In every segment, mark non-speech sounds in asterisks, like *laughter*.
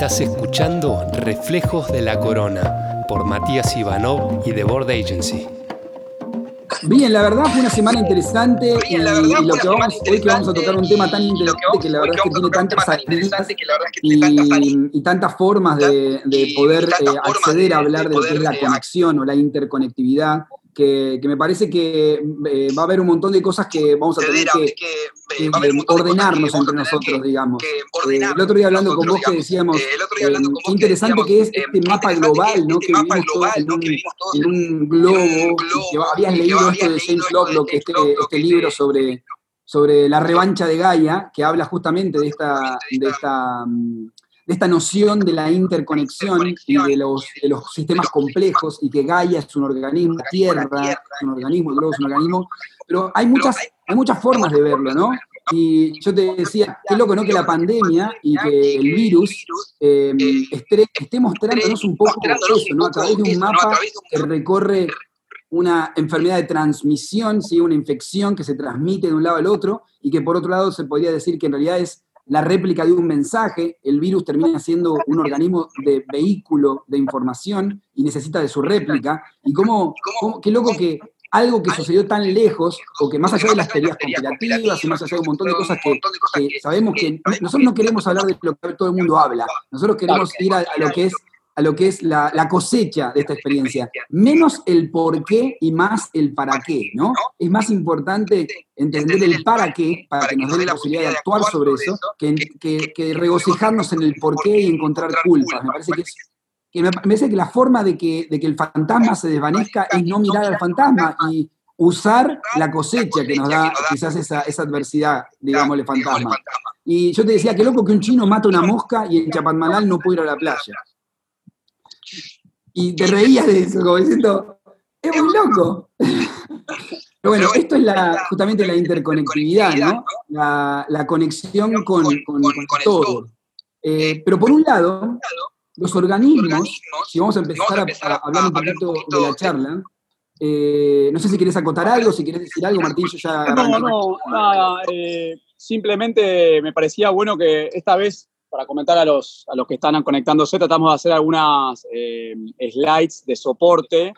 Estás escuchando Reflejos de la Corona por Matías Ivanov y The Board Agency. Bien, la verdad fue una semana interesante y, lo que vamos, hoy que vamos a tocar un tema tan interesante que la verdad es que tiene tantas salidas y, tantas formas de, poder eh, acceder a hablar de lo que es la conexión o la interconectividad que, me parece que eh, va a haber un montón de cosas que vamos a tener que, ordenarnos entre nosotros, digamos. Eh, el otro día hablando con vos que decíamos, eh, qué interesante que es este mapa global, ¿no? Que vivimos todos en un, globo, habías leído esto de James Lovelock, este, este libro sobre, sobre la revancha de Gaia, que habla justamente de esta, de esta esta noción de la interconexión y de los, los, sistemas complejos y que Gaia es un organismo, la Tierra es un organismo, el globo es un organismo, pero hay muchas, hay muchas formas de verlo, ¿no? Y yo te decía, qué loco, ¿no? Que la pandemia y que el virus eh, esté, esté, mostrándonos un poco eso, ¿no? A través de un mapa que recorre una enfermedad de transmisión, ¿sí? una infección que se transmite de un lado al otro y que por otro lado se podría decir que en realidad es la réplica de un mensaje, el virus termina siendo un organismo de vehículo de información y necesita de su réplica. Y cómo, qué loco que algo que sucedió tan lejos, o que más allá de las teorías conspirativas y más allá de un montón de cosas que, sabemos que nosotros no queremos hablar de lo que todo el mundo habla, nosotros queremos ir a lo que es a lo que es la, cosecha de esta experiencia. Menos el por qué y más el para qué, ¿no? Es más importante entender el para qué, para que nos dé la posibilidad de actuar sobre eso, que, regocijarnos en el por qué y encontrar culpas. Me parece que me parece que la forma de que, de que el fantasma se desvanezca es no mirar al fantasma y usar la cosecha que nos da quizás esa, esa adversidad, digámosle, fantasma. Y yo te decía, qué loco que un chino mata una mosca y en Chapadmalal no puede ir a la playa y te reías de eso, como diciendo, es muy loco. *laughs* Pero bueno, esto es la, justamente la interconectividad, ¿no? La, conexión con, todo. Eh, pero por un lado, los organismos, si vamos a empezar a, hablar un poquito de la charla, eh, no sé si quieres acotar algo, si quieres decir algo, Martín, yo ya... No, no, nada, eh, simplemente me parecía bueno que esta vez para comentar a los, a los que están conectándose, tratamos de hacer algunas eh, slides de soporte.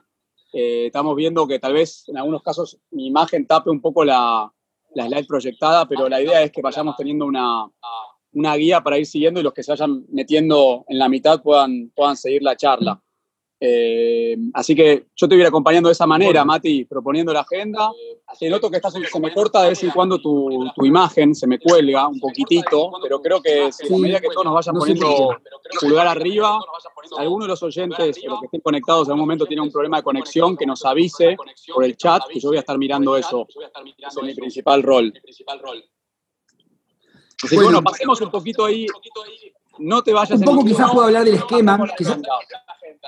Eh, estamos viendo que tal vez en algunos casos mi imagen tape un poco la, la slide proyectada, pero la idea es que vayamos teniendo una, una guía para ir siguiendo y los que se vayan metiendo en la mitad puedan, puedan seguir la charla. Eh, así que yo te voy a ir acompañando de esa manera, Mati, proponiendo la agenda. Te noto que estás, se me corta de vez en cuando tu, tu, imagen, se me cuelga un poquitito, pero creo que a medida que todos nos vayan poniendo pulgar arriba, alguno de los oyentes los que estén conectados en algún momento tiene un problema de conexión, que nos avise por el chat, que yo voy a estar mirando eso. Ese es mi principal rol. Así bueno, pasemos un poquito ahí. No te vayas. Un poco quizás puedo hablar del esquema.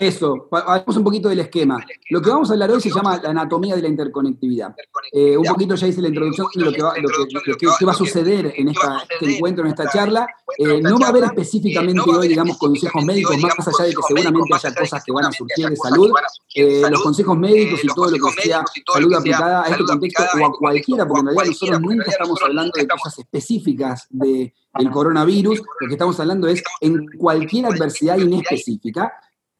Eso, hablamos un poquito del esquema. Lo que vamos a hablar hoy se llama la anatomía de la interconectividad. Eh, un poquito ya hice la introducción de lo que va, lo que, va a suceder en este encuentro, en esta charla. Eh, no va a haber específicamente hoy, digamos, consejos médicos, más allá de que seguramente haya cosas que van a surgir de salud. Eh, los consejos médicos y todo lo que sea salud aplicada a este contexto o a cualquiera, porque en realidad nosotros nunca estamos hablando de cosas específicas de, del coronavirus. Lo que estamos hablando es en cualquier adversidad inespecífica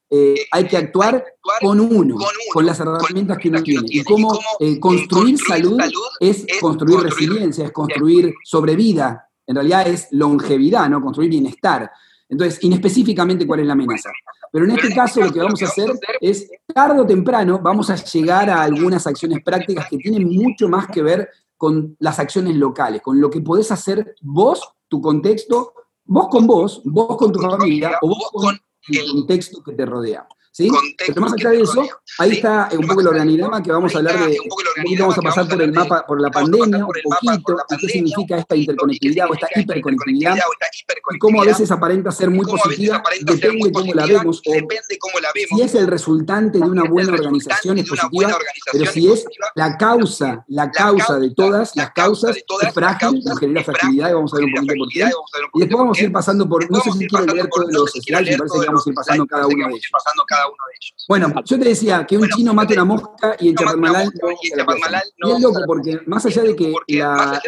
eh, hay que actuar con uno, con las herramientas que uno tiene. Y cómo eh, construir salud es construir resiliencia, es construir sobrevida. En realidad es longevidad, ¿no? Construir bienestar. Entonces, inespecíficamente, ¿cuál es la amenaza? Pero en este caso lo que vamos a hacer es, tarde o temprano, vamos a llegar a algunas acciones prácticas que tienen mucho más que ver con las acciones locales, con lo que podés hacer vos, tu contexto, vos con vos, vos con tu familia, o vos con el contexto que te rodea. ¿Sí? Pero más allá de eso, ahí está un poco el organigrama que vamos a hablar de, un poquito vamos a pasar por el mapa, por la pandemia, un poquito, y qué significa esta interconectividad o esta hiperconectividad, y cómo a veces aparenta ser muy positiva, depende cómo la vemos, o si es el resultante de una buena organización es positiva, pero si es la causa, la causa de todas las causas, es frágil, nos genera fragilidad, y vamos a ver un poquito por qué, y después vamos a ir pasando por, no sé si quieren leer todos los slides, me parece que vamos a ir pasando cada uno de ellos. Bueno, yo te decía que un chino mate una mosca y en Chapadmalal no. Y es loco porque más allá de que la,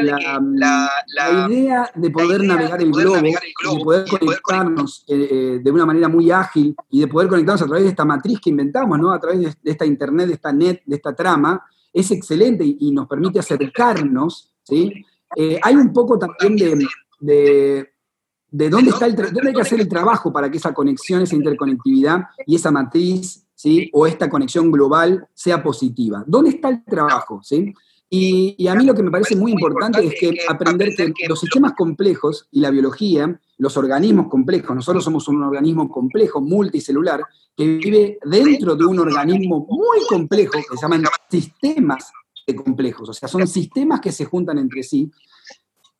la, idea de poder navegar el globo y de poder conectarnos eh, eh, de una manera muy ágil y de poder conectarnos a través de esta matriz que inventamos, ¿no? A través de, esta internet, de esta net, de esta trama, es excelente y, nos permite acercarnos, ¿sí? Eh, hay un poco también de de dónde, está el dónde hay que hacer el trabajo para que esa conexión, esa interconectividad y esa matriz, ¿sí? o esta conexión global sea positiva. ¿Dónde está el trabajo? ¿sí? Y, a mí lo que me parece muy importante es que aprender que los sistemas complejos y la biología, los organismos complejos, nosotros somos un organismo complejo, multicelular, que vive dentro de un organismo muy complejo, que se llaman sistemas complejos, o sea, son sistemas que se juntan entre sí,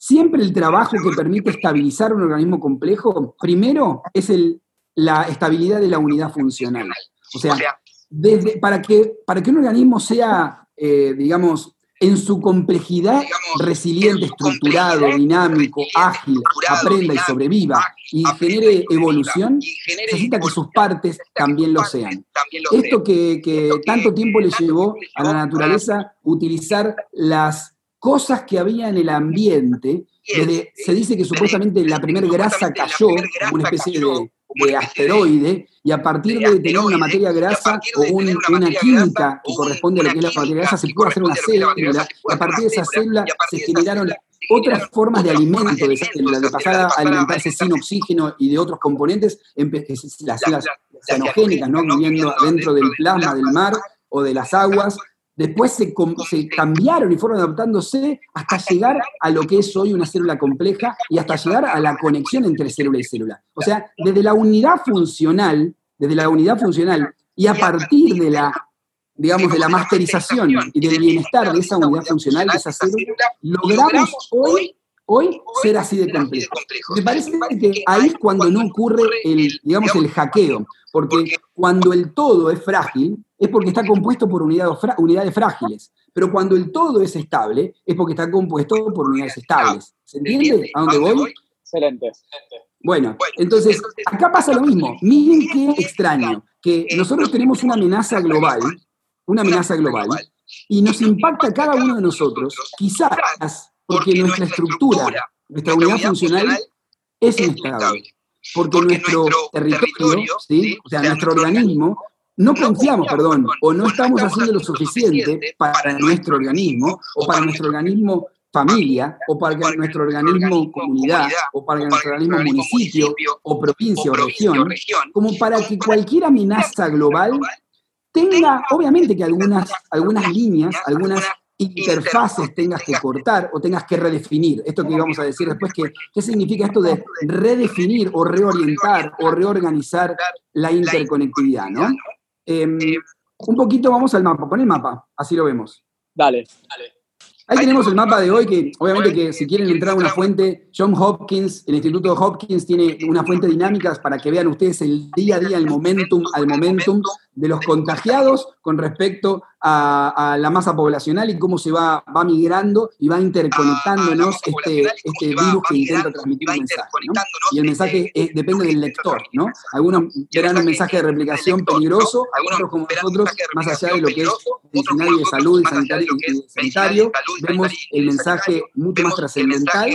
Siempre el trabajo que permite estabilizar un organismo complejo, primero, es el, la estabilidad de la unidad funcional. O sea, desde, para, que, para que un organismo sea, eh, digamos, en su complejidad resiliente, estructurado, dinámico, ágil, aprenda y sobreviva y genere evolución, necesita que sus partes también lo sean. Esto que, que tanto tiempo le llevó a la naturaleza utilizar las cosas que había en el ambiente. se dice que supuestamente la primera grasa cayó como una especie de, asteroide, y a partir de tener una materia grasa o una química que corresponde a lo que es la materia grasa, se pudo hacer una célula, y a partir de esa célula se generaron otras formas de alimento de esa célula, de pasar a alimentarse sin oxígeno y de otros componentes, las células cianogénicas, ¿no? viviendo dentro del plasma del mar o de las aguas, Después se, cambiaron y fueron adaptándose hasta llegar a lo que es hoy una célula compleja y hasta llegar a la conexión entre célula y célula. O sea, desde la unidad funcional, desde la unidad funcional y a partir de la, digamos, de la masterización y del bienestar de esa unidad funcional, de esa célula, logramos hoy hoy ser así de complejo. Me parece que ahí es cuando no ocurre el, digamos, el hackeo, porque cuando el todo es frágil, es porque está compuesto por unidades, frágiles. Pero cuando el todo es estable, es porque está compuesto por unidades estables. ¿Se entiende a dónde voy? Excelente. Bueno, entonces, acá pasa lo mismo. Miren qué extraño, que nosotros tenemos una amenaza global, una amenaza global, y nos impacta a cada uno de nosotros, quizás porque nuestra estructura, nuestra unidad funcional es inestable. Porque nuestro territorio, ¿sí? o sea, nuestro organismo, no confiamos, perdón, o no estamos haciendo lo suficiente para nuestro organismo, o para nuestro organismo familia, o para nuestro organismo comunidad, o para nuestro organismo municipio, o provincia o región, como para que cualquier amenaza global tenga, obviamente que algunas, algunas líneas, algunas interfaces tengas que cortar o tengas que redefinir. Esto que íbamos a decir después, que, ¿qué significa esto de redefinir o reorientar o reorganizar la interconectividad? ¿no? Em, un poquito vamos al mapa, pon el mapa, así lo vemos. Dale, dale. Ahí tenemos el mapa de hoy, que obviamente que si quieren entrar a una fuente, John Hopkins, el Instituto Hopkins tiene una fuente dinámica para que vean ustedes el día a día, el momentum, al momentum de los contagiados con respecto a, la masa poblacional y cómo se va, va migrando y va interconectándonos este, este virus que intenta transmitir un mensaje. Y el mensaje depende del lector. ¿no? Algunos verán un mensaje de replicación peligroso, otros como nosotros, más allá de lo que es de salud y sanitario, y sanitario vemos el mensaje mucho más trascendental.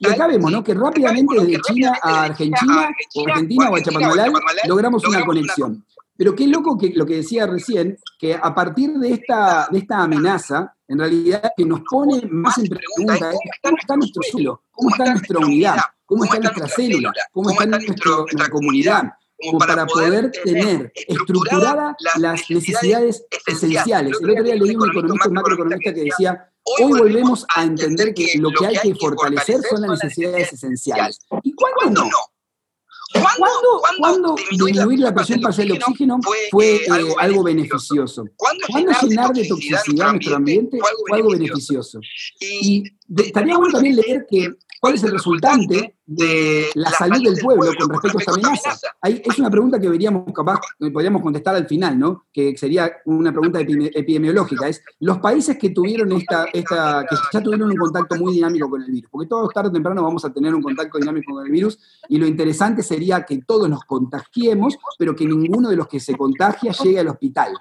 Y acá vemos ¿no? que rápidamente desde China a Argentina, o Argentina o a Chapadmalal, logramos una conexión. Pero qué loco que lo que decía recién, que a partir de esta, de esta amenaza, en realidad que nos pone más en pregunta es cómo está nuestro suelo, cómo está nuestra unidad, cómo está nuestra célula, cómo está nuestra comunidad, como para poder tener estructuradas las necesidades esenciales. El otro día leí un economista, un macroeconomista que decía, hoy volvemos a entender que lo que hay que fortalecer son las necesidades esenciales. ¿Y cuándo no? ¿Cuándo, ¿Cuándo, disminuir la presión parcial de oxígeno fue eh, algo beneficioso? ¿Cuándo llenar de toxicidad nuestro ambiente fue algo beneficioso? Y estaría bueno también leer que ¿Cuál es el resultante de la salud del pueblo con respecto a esta amenaza? Es una pregunta que veríamos capaz, podríamos contestar al final, ¿no? Que sería una pregunta epidemiológica. Es los países que tuvieron esta, esta, que ya tuvieron un contacto muy dinámico con el virus, porque todos tarde o temprano vamos a tener un contacto dinámico con el virus, y lo interesante sería que todos nos contagiemos, pero que ninguno de los que se contagia llegue al hospital.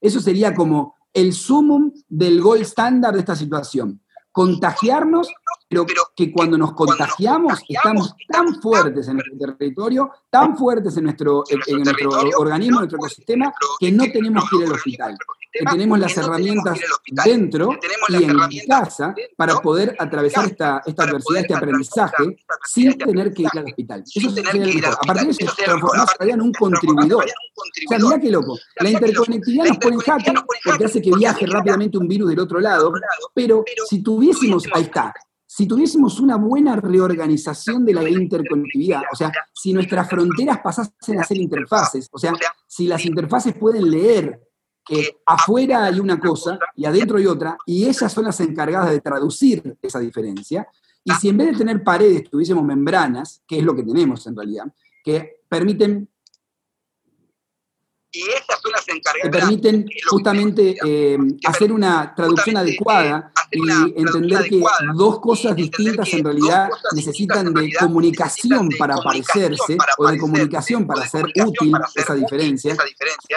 Eso sería como el sumum del gold estándar de esta situación. Contagiarnos, pero que cuando nos contagiamos estamos tan fuertes en nuestro territorio, tan fuertes en nuestro, en nuestro organismo, en nuestro ecosistema, que no tenemos que ir al hospital que tenemos las herramientas dentro y en casa para poder atravesar esta, esta adversidad, este aprendizaje, sin tener que ir al hospital. Eso sería lo mejor. A partir de eso, transformarse en un contribuidor. O sea, mira qué loco. La interconectividad nos pone en jaque porque hace que viaje rápidamente un virus del otro lado, pero si tuviésemos, ahí está, si tuviésemos una buena reorganización de la interconectividad, o sea, si nuestras fronteras pasasen a ser interfaces, o sea, si las interfaces pueden leer que afuera hay una cosa y adentro hay otra, y esas son las encargadas de traducir esa diferencia. Y si en vez de tener paredes tuviésemos membranas, que es lo que tenemos en realidad, que permiten y esas son las encargadas. Que permiten justamente eh, hacer una traducción adecuada y entender que dos cosas distintas en realidad necesitan de comunicación para parecerse o de comunicación para ser útil esa diferencia.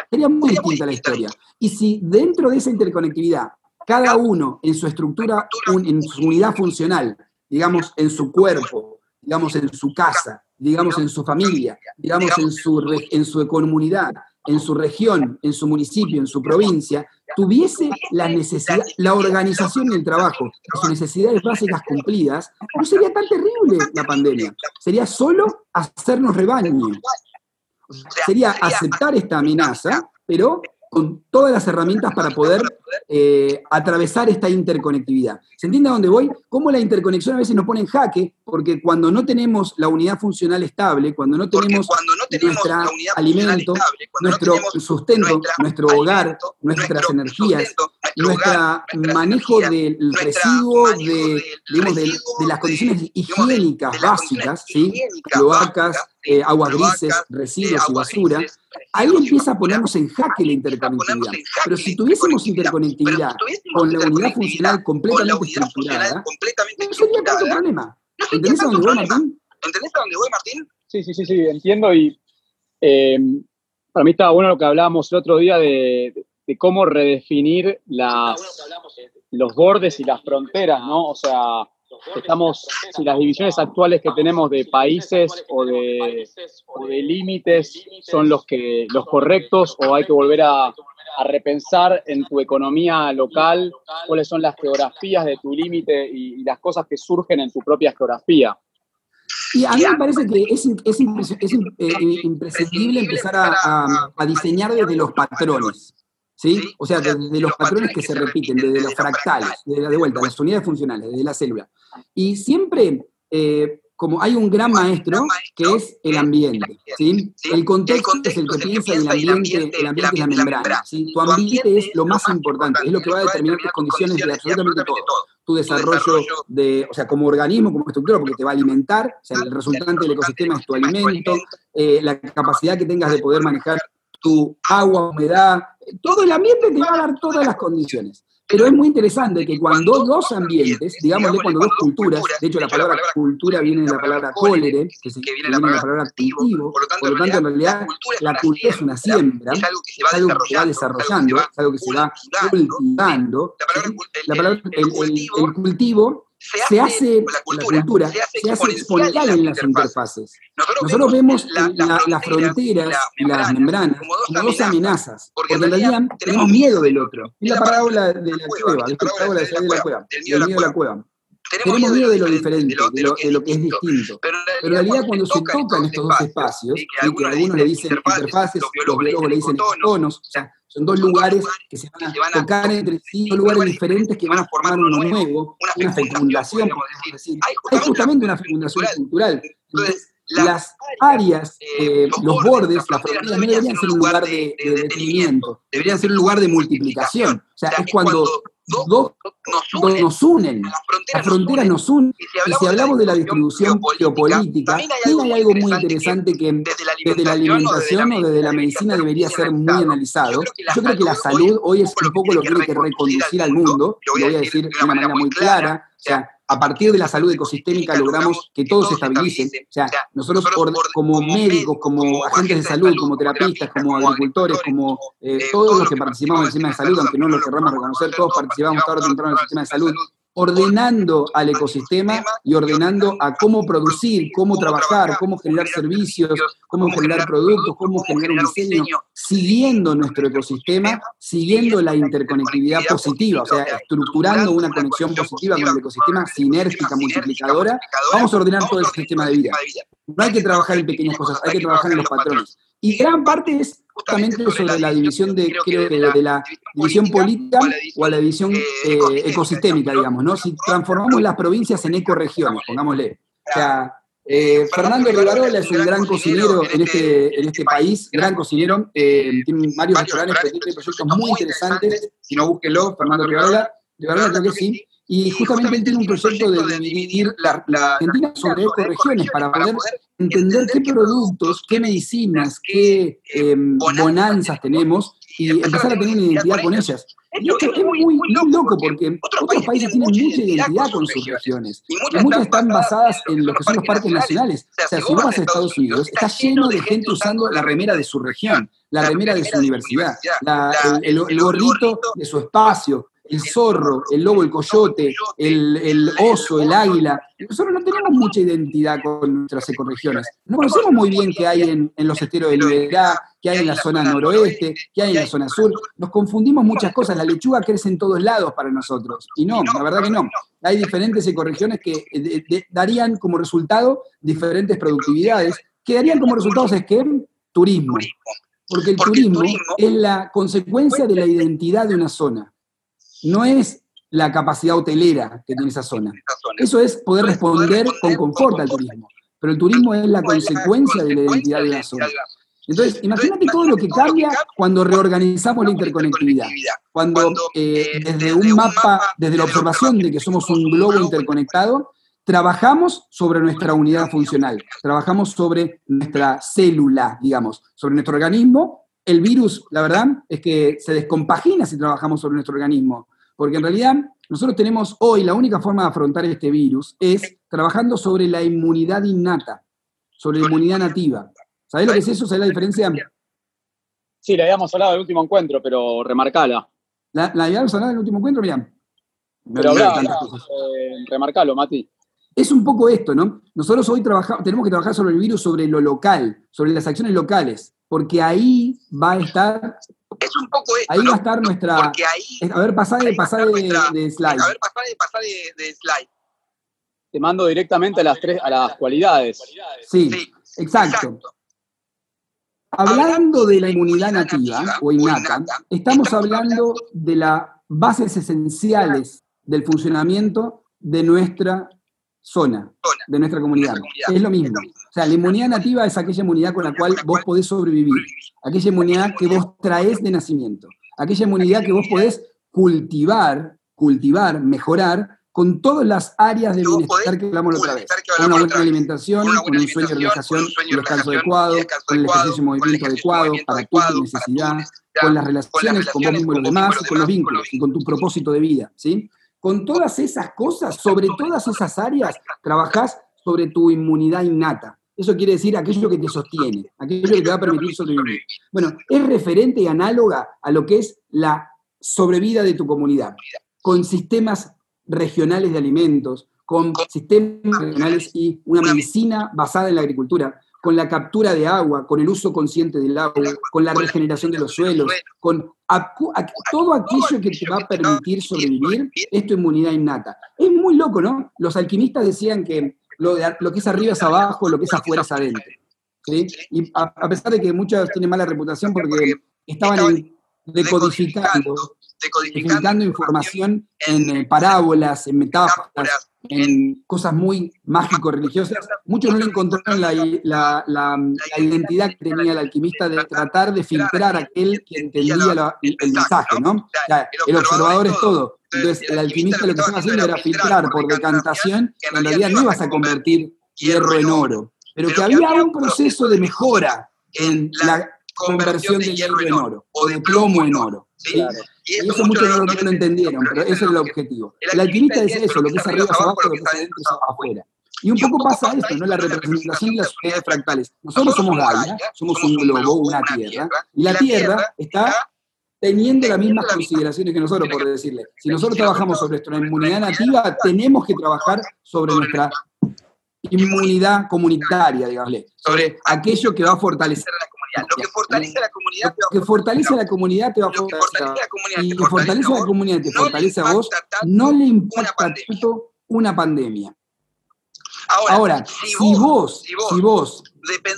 Sería muy distinta la historia. Y si dentro de esa interconectividad, cada uno en su estructura, en su unidad funcional, digamos en su cuerpo, digamos en su casa, digamos en su familia, digamos en su, en su comunidad, en su región, en su municipio, en su provincia, tuviese la necesidad, la organización y el trabajo, sus necesidades básicas cumplidas, no sería tan terrible la pandemia. Sería solo hacernos rebaño. Sería aceptar esta amenaza, pero con todas las herramientas para poder eh, atravesar esta interconectividad. ¿Se entiende a dónde voy? Cómo la interconexión a veces nos pone en jaque, porque cuando no tenemos la unidad funcional estable, cuando no tenemos, nuestro alimento, nuestro sustento, nuestro hogar, nuestras energías, nuestro manejo del residuo, de, de, las condiciones higiénicas básicas, ¿sí? cloacas, eh, aguas grises, residuos y basura, ahí empieza a ponernos en jaque la interconectividad. Pero si tuviésemos interconectividad con la unidad funcional completamente estructurada, no sería tanto problema. ¿Entendés a dónde voy, Martín? ¿Entendés a dónde voy, Martín? Sí, sí, sí, sí, entiendo y eh, para mí estaba bueno lo que hablábamos el otro día de, de cómo redefinir las, los bordes y las fronteras, ¿no? O sea, estamos, si las divisiones actuales que tenemos de países o de, de límites son los, que, los correctos o hay que volver a, repensar en tu economía local cuáles son las geografías de tu límite y, las cosas que surgen en tu propia geografía. Y a mí me parece que es, eh, imprescindible empezar a, a diseñar desde los patrones. ¿sí? O sea, desde los patrones que se repiten, desde los fractales, desde la de vuelta, las unidades funcionales, desde la célula. Y siempre, eh, como hay un gran maestro que es el ambiente, ¿sí? El contexto es el que piensa en el ambiente, el ambiente es la membrana, ¿sí? Tu ambiente es lo más importante, es lo que va a determinar tus condiciones de absolutamente todo. Tu desarrollo de, o sea, como organismo, como estructura, porque te va a alimentar, o sea, el resultante del ecosistema es tu alimento, eh, la capacidad que tengas de poder manejar tu agua, humedad, todo el ambiente te va a dar todas las condiciones. Pero es muy interesante que cuando dos ambientes, digámosle cuando dos culturas, de hecho la palabra cultura viene de la palabra cólere, que, viene de la palabra cultivo, por lo tanto en realidad la cultura es una siembra, es algo que se va desarrollando, es algo que se va cultivando. La palabra, el cultivo se hace, la cultura, se hace, exponencial en las interfaces. Nosotros, vemos las fronteras y las membranas como dos amenazas, porque en realidad tenemos miedo del otro. Es la parábola de la cueva, la parábola de la cueva, del miedo de la cueva. Tenemos miedo de lo diferente, de lo, de lo que es distinto. Pero en realidad cuando se tocan estos dos espacios, y que algunos le dicen interfaces, los biólogos le dicen tonos, o sea, son dos lugares que se van a tocar entre sí, dos lugares diferentes que van a formar uno nuevo, una fecundación, decir. Hay justamente una fecundación cultural. Entonces, las áreas, eh, los bordes, las fronteras no deberían ser un lugar de, de detenimiento, deberían ser un lugar de multiplicación. O sea, es cuando dos nos unen. Las fronteras nos unen. Y si hablamos de la distribución geopolítica, también hay algo muy interesante que desde la alimentación o desde la medicina debería ser muy analizado. Yo creo que la salud hoy es un poco lo que tiene que reconducir al mundo, lo voy a decir de una manera muy clara. O sea, a partir de la salud ecosistémica logramos que todo se estabilice. O sea, nosotros como médicos, como agentes de salud, como terapistas, como agricultores, como eh, todos los que participamos en el sistema de salud, aunque no lo querramos reconocer, todos participamos tarde o temprano en el sistema de salud, ordenando al ecosistema y ordenando a cómo producir, cómo trabajar, cómo generar servicios, cómo generar productos, cómo generar un diseño, siguiendo nuestro ecosistema, siguiendo la interconectividad positiva, o sea, estructurando una conexión positiva con el ecosistema sinérgica, multiplicadora, vamos a ordenar todo el sistema de vida. No hay que trabajar en pequeñas cosas, hay que trabajar en los patrones. Y gran parte es justamente sobre la división de, creo que de la división política o a la división eh, ecosistémica, digamos, ¿no? Si transformamos las provincias en ecoregiones, pongámosle. O sea, eh, Fernando Rivarola es un gran cocinero en este, en este país, gran cocinero, eh, tiene varios restaurantes, proyectos muy interesantes, si no búsquenlo, Fernando Rivarola, Rivarola creo que sí, y justamente tiene un proyecto de dividir la, Argentina sobre ecoregiones para poder entender qué productos, qué medicinas, qué em, bonanzas tenemos y empezar a tener una identidad con ellas. Y esto es muy, muy loco porque otros países tienen mucha identidad con sus regiones y muchas están basadas en lo que son los parques nacionales. O sea, si vos vas a Estados Unidos, está lleno de gente usando la remera de su región, la remera de su universidad, el gorrito de su espacio, el zorro, el lobo, el coyote, el, oso, el águila. Nosotros no tenemos mucha identidad con nuestras ecorregiones. No conocemos muy bien qué hay en, los esteros de Liberá, qué hay en la zona noroeste, qué hay en la zona sur. Nos confundimos muchas cosas. La lechuga crece en todos lados para nosotros. Y no, la verdad que no. Hay diferentes ecorregiones que eh, darían como resultado diferentes productividades, que darían como resultado, es que turismo. Porque el turismo es la consecuencia de la identidad de una zona no es la capacidad hotelera que tiene esa zona. Eso es poder responder con confort al turismo. Pero el turismo es la consecuencia de la identidad de la zona. Entonces, imagínate todo lo que cambia cuando reorganizamos la interconectividad. Cuando eh, desde un mapa, desde la observación de que somos un globo interconectado, trabajamos sobre nuestra unidad funcional, trabajamos sobre nuestra célula, digamos, sobre nuestro organismo. El virus, la verdad, es que se descompagina si trabajamos sobre nuestro organismo. Porque en realidad nosotros tenemos hoy la única forma de afrontar este virus es trabajando sobre la inmunidad innata, sobre la inmunidad nativa. ¿Sabés lo que es eso? ¿Sabés la diferencia? Sí, la habíamos hablado en el último encuentro, pero remarcala. ¿La, la habíamos hablado en el último encuentro, Miriam? Pero hablá, eh, remarcalo, Mati. Es un poco esto, ¿no? Nosotros hoy tenemos que trabajar sobre el virus, sobre lo local, sobre las acciones locales, porque ahí va a estar es un poco esto, Ahí va a estar nuestra. Porque ahí. A ver, pasá de, pasá de, de, slide. A ver, pasá de, pasá de, slide. Te mando directamente a las tres, a las cualidades. Sí, exacto. Hablando de la inmunidad nativa o innata, estamos hablando de las bases esenciales del funcionamiento de nuestra zona, de nuestra comunidad. Es lo mismo. O sea, la inmunidad nativa es aquella inmunidad con la cual vos podés sobrevivir, aquella inmunidad que vos traes de nacimiento, aquella inmunidad que vos podés cultivar, cultivar, mejorar con todas las áreas de bienestar que hablamos la otra vez. Con una buena alimentación, con un sueño de relajación, con el descanso adecuado, con el ejercicio y movimiento adecuado para tu necesidad, con las relaciones con vos mismo y los demás, con los vínculos y con tu propósito de vida, ¿sí? Con todas esas cosas, sobre todas esas áreas, trabajás sobre tu inmunidad innata. Eso quiere decir aquello que te sostiene, aquello que te va a permitir sobrevivir. Bueno, es referente y análoga a lo que es la sobrevida de tu comunidad, con sistemas regionales de alimentos, con sistemas regionales y una medicina basada en la agricultura, con la captura de agua, con el uso consciente del agua, con la regeneración de los suelos, con todo aquello que te va a permitir sobrevivir, es tu inmunidad innata. Es muy loco, ¿no? Los alquimistas decían que lo, lo que es arriba es abajo, lo que es afuera es adentro. ¿sí? Y a, pesar de que muchos tienen mala reputación porque estaban decodificando, decodificando información en eh, parábolas, en metáforas, en cosas muy mágico-religiosas, muchos no le encontraron la, identidad que tenía el alquimista de tratar de filtrar aquel que entendía el mensaje, ¿no? el observador es todo, Entonces, el alquimista lo que estaba haciendo era filtrar por decantación, que en realidad no ibas a convertir hierro en oro, pero que había un proceso de mejora en la conversión de hierro en oro, o de plomo en oro. Y eso muchos no, lo entendieron, pero ese es el objetivo. El alquimista es eso, lo que es arriba es abajo, lo que es adentro es afuera. Y un poco pasa esto, ¿no? La representación de las unidades fractales. Nosotros somos Gaia, somos un globo, una Tierra, y la Tierra está teniendo las mismas consideraciones que nosotros, por decirle. Si nosotros trabajamos sobre nuestra inmunidad nativa, tenemos que trabajar sobre nuestra inmunidad comunitaria, digamos, sobre aquello que va a fortalecer a la comunidad. Lo que fortalece a la comunidad, lo que fortalece a la comunidad te va a fortalecer. Y lo que fortalece a la comunidad te fortalece a vos, no le impacta tanto una pandemia. Ahora, si, vos, si vos,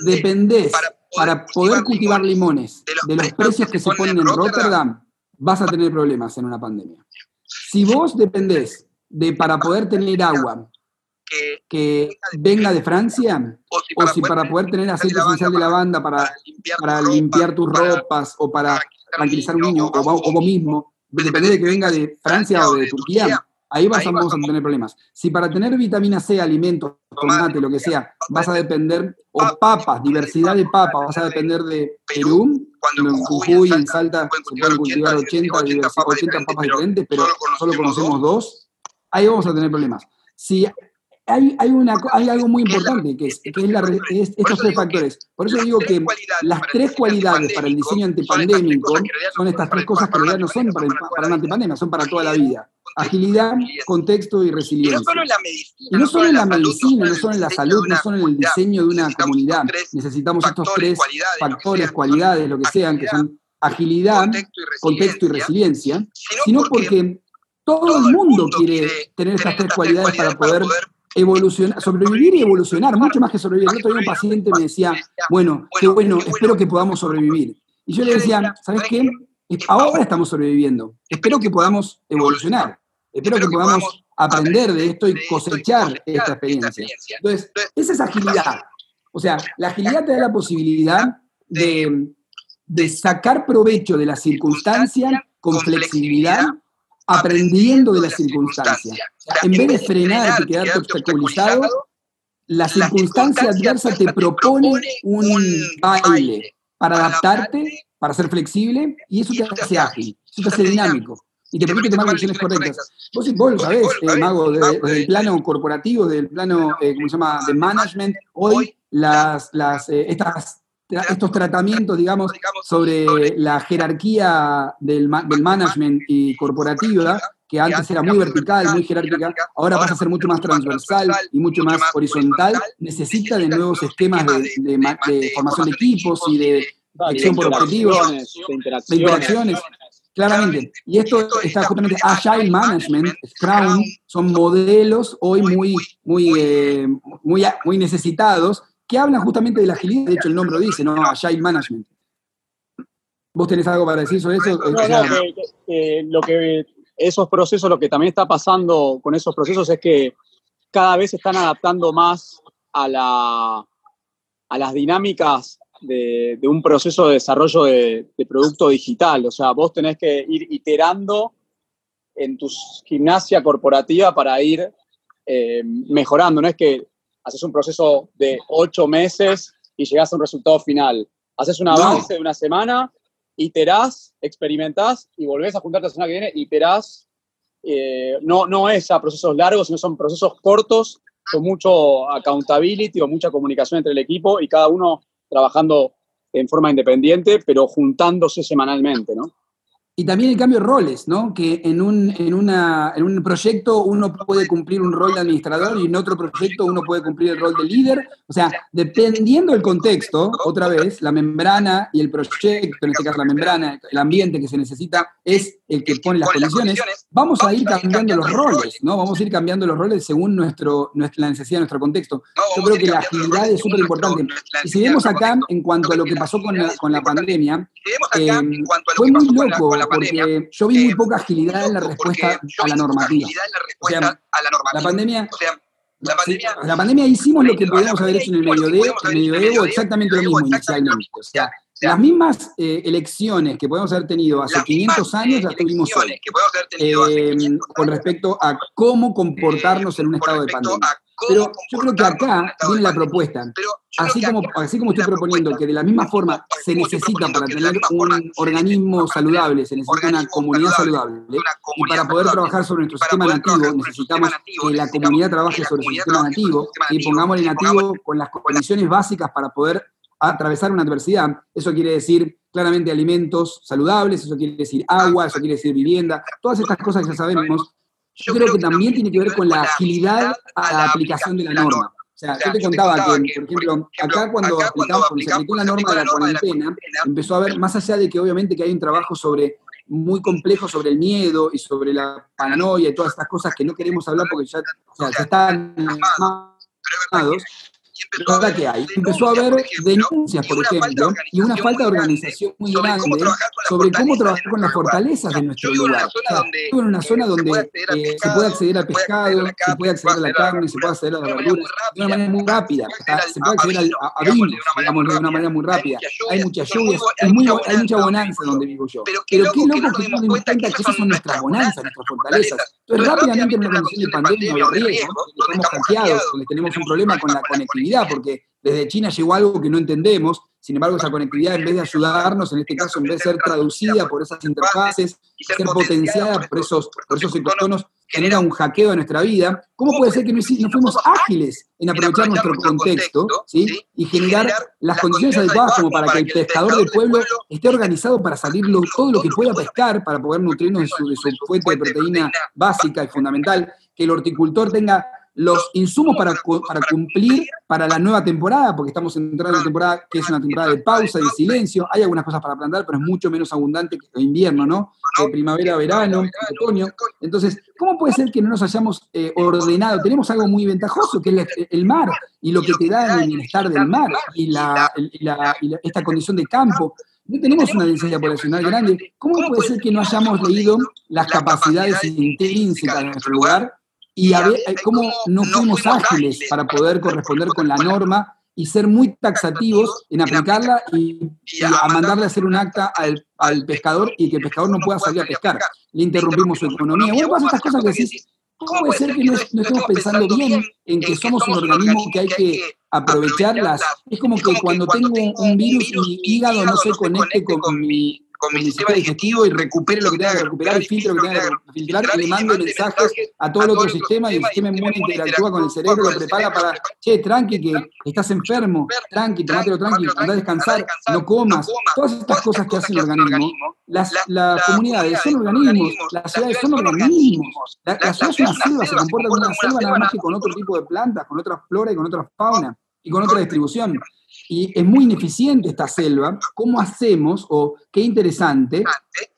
dependés, para, poder cultivar limones de los, precios que se ponen en Rotterdam, vas a tener problemas en una pandemia. Si vos dependés de para poder tener agua que, venga de Francia, o si para, poder tener aceite esencial de lavanda para, para limpiar tus ropas o para tranquilizar un niño, o, o vos mismo, depende de que venga de Francia o de Turquía, Ahí vas a, vamos a tener problemas. Si para tener vitamina C, alimentos, tomate, lo que sea, vas a depender, o papas, diversidad de papas, vas a depender de Perú, cuando en Jujuy, en Salta, se pueden cultivar 80, 80 papas diferentes, pero solo conocemos dos, ahí vamos a tener problemas. Si hay, hay, una, hay algo muy importante, que es, que es, estos tres factores. Por eso digo que las tres cualidades para el diseño antipandémico son estas tres cosas que en realidad no son para, para una antipandemia, son para toda la vida. Agilidad, contexto y resiliencia. Y no solo en la medicina, no solo en la salud, no solo en el diseño de una comunidad. Necesitamos estos tres factores, cualidades, lo que sean, que son agilidad, contexto y resiliencia, sino porque todo el mundo quiere tener estas tres cualidades para poder evolucionar, sobrevivir y evolucionar, mucho más que sobrevivir. El otro un paciente me decía, bueno, qué bueno, espero que podamos sobrevivir. Y yo le decía, ¿sabes qué? Ahora estamos sobreviviendo. Espero que podamos evolucionar. Espero que podamos aprender de esto y cosechar esta experiencia. Entonces, esa es agilidad. O sea, la agilidad te da la posibilidad de, de sacar provecho de la circunstancia con flexibilidad aprendiendo de las circunstancias. En vez de frenar y quedarte obstaculizado, la circunstancia adversa te propone un baile para adaptarte, para ser flexible, y eso te hace ágil, eso te hace dinámico y te permite tomar decisiones correctas. Vos, vos lo sabés, eh, Mago, desde, el plano corporativo, del plano, eh, ¿cómo se llama?, de management, hoy las, las, eh, estas estos tratamientos, digamos, sobre la jerarquía del, del management y corporativa, que antes era muy vertical, muy jerárquica, ahora pasa a ser mucho más transversal y mucho más horizontal, necesita de nuevos esquemas de, formación de equipos y de acción por objetivos, de interacciones. Claramente. Y esto está justamente Agile Management, Scrum, son modelos hoy muy, muy, eh, muy, muy necesitados que hablan justamente de la agilidad, de hecho el nombre lo dice, ¿no? Agile Management. ¿Vos tenés algo para decir sobre eso? Que, lo que esos procesos, lo que también está pasando con esos procesos es que cada vez se están adaptando más a, la, a las dinámicas de, un proceso de desarrollo de, producto digital. O sea, vos tenés que ir iterando en tu gimnasia corporativa para ir eh, mejorando. No es que haces un proceso de ocho meses y llegas a un resultado final. Haces un avance de una semana, iterás, experimentás y volvés a juntarte la semana que viene, iterás. Eh, no, no es a procesos largos, sino son procesos cortos con mucho accountability o mucha comunicación entre el equipo y cada uno trabajando en forma independiente, pero juntándose semanalmente, ¿no? Y también el cambio de roles, ¿no? Que en un, en, una, en un proyecto uno puede cumplir un rol de administrador y en otro proyecto uno puede cumplir el rol de líder. O sea, dependiendo del contexto, otra vez, la membrana y el proyecto, en este caso la membrana, el ambiente que se necesita, es el que pone las condiciones. Vamos a ir cambiando los roles, ¿no? Vamos a ir cambiando los roles según nuestro, nuestra, la necesidad de nuestro contexto. Yo creo que la agilidad es súper importante. Y si vemos acá, en cuanto a lo que pasó con la, con la pandemia, eh, fue muy loco porque yo vi muy poca agilidad en la respuesta a la normativa. O sea, la pandemia... La pandemia, la pandemia hicimos lo que podíamos haber hecho en el medioevo, medioevo exactamente lo mismo inicialmente. O sea, las mismas eh, elecciones que podemos haber tenido hace 500 años las tuvimos hoy, con respecto a cómo comportarnos en un estado de pandemia. Pero yo creo que acá viene la propuesta. Así como, así como estoy proponiendo que de la misma forma se necesita para tener un organismo saludable, se necesita una comunidad saludable, y para poder trabajar sobre nuestro sistema nativo necesitamos que la comunidad trabaje sobre su sistema nativo, y pongámosle nativo con las condiciones básicas para poder atravesar una adversidad. Eso quiere decir claramente alimentos saludables, eso quiere decir agua, eso quiere decir vivienda, todas estas cosas que ya sabemos yo creo que también tiene que ver con la agilidad a la aplicación de la norma. O sea, yo te contaba que, por ejemplo, acá cuando aplicamos, cuando se aplicó la norma de la cuarentena, empezó a ver, más allá de que obviamente que hay un trabajo sobre muy complejo sobre el miedo y sobre la paranoia y todas estas cosas que no queremos hablar porque ya, o sea, ya están empezó que hay. Empezó a haber denuncias, por ejemplo, y una falta de organización muy grande sobre cómo trabajar con las fortalezas de nuestro lugar. O en una zona donde eh, se puede acceder al pescado, se puede acceder a la carne, se puede acceder a la verdura de una manera muy rápida. Se puede acceder a, vinos, digamos, de una manera muy rápida. Hay muchas lluvias, hay mucha bonanza donde vivo yo. Pero qué loco que no nos cuenta que esas son nuestras bonanzas, nuestras fortalezas. Entonces, rápidamente en una condición de pandemia o de riesgo, estamos donde tenemos un problema con la conectividad porque desde China llegó algo que no entendemos, sin embargo esa conectividad en vez de ayudarnos, en este caso en vez de ser traducida por esas interfaces, ser potenciada por esos, por esos genera un hackeo de nuestra vida. ¿Cómo puede ser que no, fuimos ágiles en aprovechar nuestro contexto ¿sí? y generar las condiciones adecuadas como para que el pescador del pueblo esté organizado para salir todo lo que pueda pescar, para poder nutrirnos de su, de su fuente de proteína básica y fundamental, que el horticultor tenga los insumos para, para cumplir para la nueva temporada, porque estamos entrando en una temporada que es una temporada de pausa, de silencio. Hay algunas cosas para plantar, pero es mucho menos abundante que invierno, ¿no? Que primavera, verano, otoño. Entonces, ¿cómo puede ser que no nos hayamos eh, ordenado? Tenemos algo muy ventajoso, que es el mar, y lo que te da el bienestar del mar, y, la, esta condición de campo. No tenemos una densidad poblacional grande. ¿Cómo puede ser que no hayamos leído las capacidades intrínsecas de nuestro lugar y a ver cómo no fuimos ágiles para poder corresponder con la norma y ser muy taxativos en aplicarla y, a mandarle a hacer un acta al, pescador y que el pescador no pueda salir a pescar. Le interrumpimos su economía. Bueno, todas estas cosas que decís, ¿cómo puede ser que no, estemos pensando bien en que somos un organismo que hay que aprovecharlas? Es como que cuando tengo un virus, mi hígado no se conecte con mi con mi sistema digestivo y recupere lo que tenga que recuperar y filtre lo que tenga que filtrar y le mando mensajes a todo el otro sistema y el sistema inmune interactúa con el cerebro, lo prepara para, che, tranqui, que estás enfermo, tranqui, tomátelo tranqui, anda a descansar, no comas. Todas estas cosas que hace el organismo, las, las comunidades son organismos, las ciudades son organismos. La, la ciudad es una selva, se comporta como una selva nada más que con otro tipo de plantas, con otra flora y con otra fauna y con otra distribución y es muy ineficiente esta selva, ¿cómo hacemos, o qué interesante,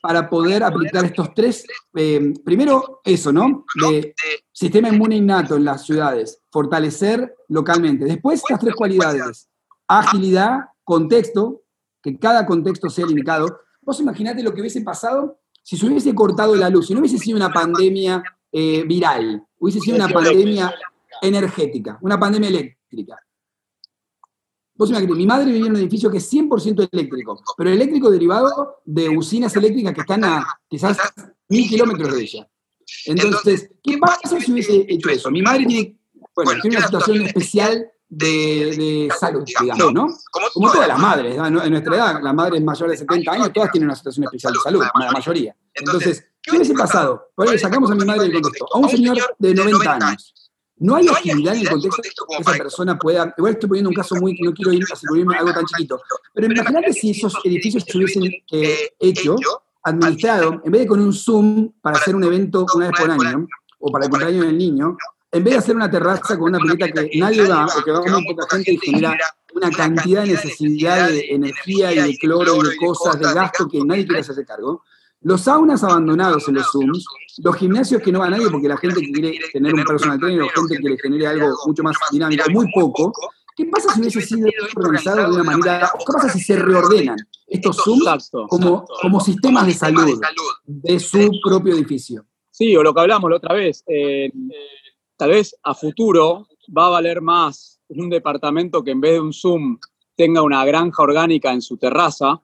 para poder aplicar estos tres, eh, primero eso, ¿no? De sistema inmune innato en las ciudades, fortalecer localmente. Después estas tres cualidades, agilidad, contexto, que cada contexto sea limitado. Vos imaginate lo que hubiese pasado si se hubiese cortado la luz, si no hubiese sido una pandemia eh, viral, hubiese sido una pandemia energética, una pandemia eléctrica mi madre vivía en un edificio que es 100% eléctrico, pero eléctrico derivado de usinas eléctricas que están a quizás mil kilómetros de ella. Entonces, ¿qué pasa si hubiese hecho eso? Mi madre tiene, bueno, tiene una situación especial de, salud, digamos, ¿no? Como todas las madres, en nuestra edad, las madres mayores de 70 años, todas tienen una situación especial de salud, la mayoría. Entonces, ¿qué hubiese pasado? Por ahí sacamos a mi madre del contexto, a un señor de 90 años, no hay agilidad en el contexto que esa persona pueda. Igual estoy poniendo un caso muy. No quiero ir a algo tan chiquito. Pero imagínate si esos edificios se hubiesen eh, hecho, administrado, en vez de con un Zoom para hacer un evento una vez por año, o para el cumpleaños del niño, en vez de hacer una terraza con una pileta que nadie va, o que va muy poca gente y genera una cantidad de necesidad de energía y de cloro y de cosas, de gasto que nadie quiere hacerse cargo, los saunas abandonados en los Zooms, los gimnasios que no va a nadie porque la gente que quiere tener un personal trainer o gente que le genere algo mucho más dinámico, muy poco. ¿Qué pasa si hubiese sido organizado de una manera, qué pasa si se reordenan estos Zooms como, como sistemas de salud de su propio edificio? Sí, o lo que hablamos la otra vez, eh, tal vez a futuro va a valer más un departamento que en vez de un Zoom tenga una granja orgánica en su terraza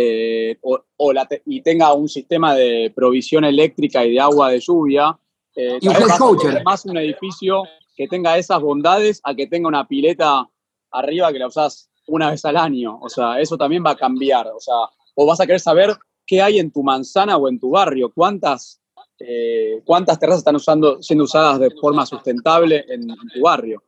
eh, o, y tenga un sistema de provisión eléctrica y de agua de lluvia. Eh, y un más un edificio que tenga esas bondades a que tenga una pileta arriba que la usás una vez al año. O sea, eso también va a cambiar. O sea, o vas a querer saber qué hay en tu manzana o en tu barrio, cuántas, eh, cuántas terrazas están usando, siendo usadas de forma sustentable en, tu barrio.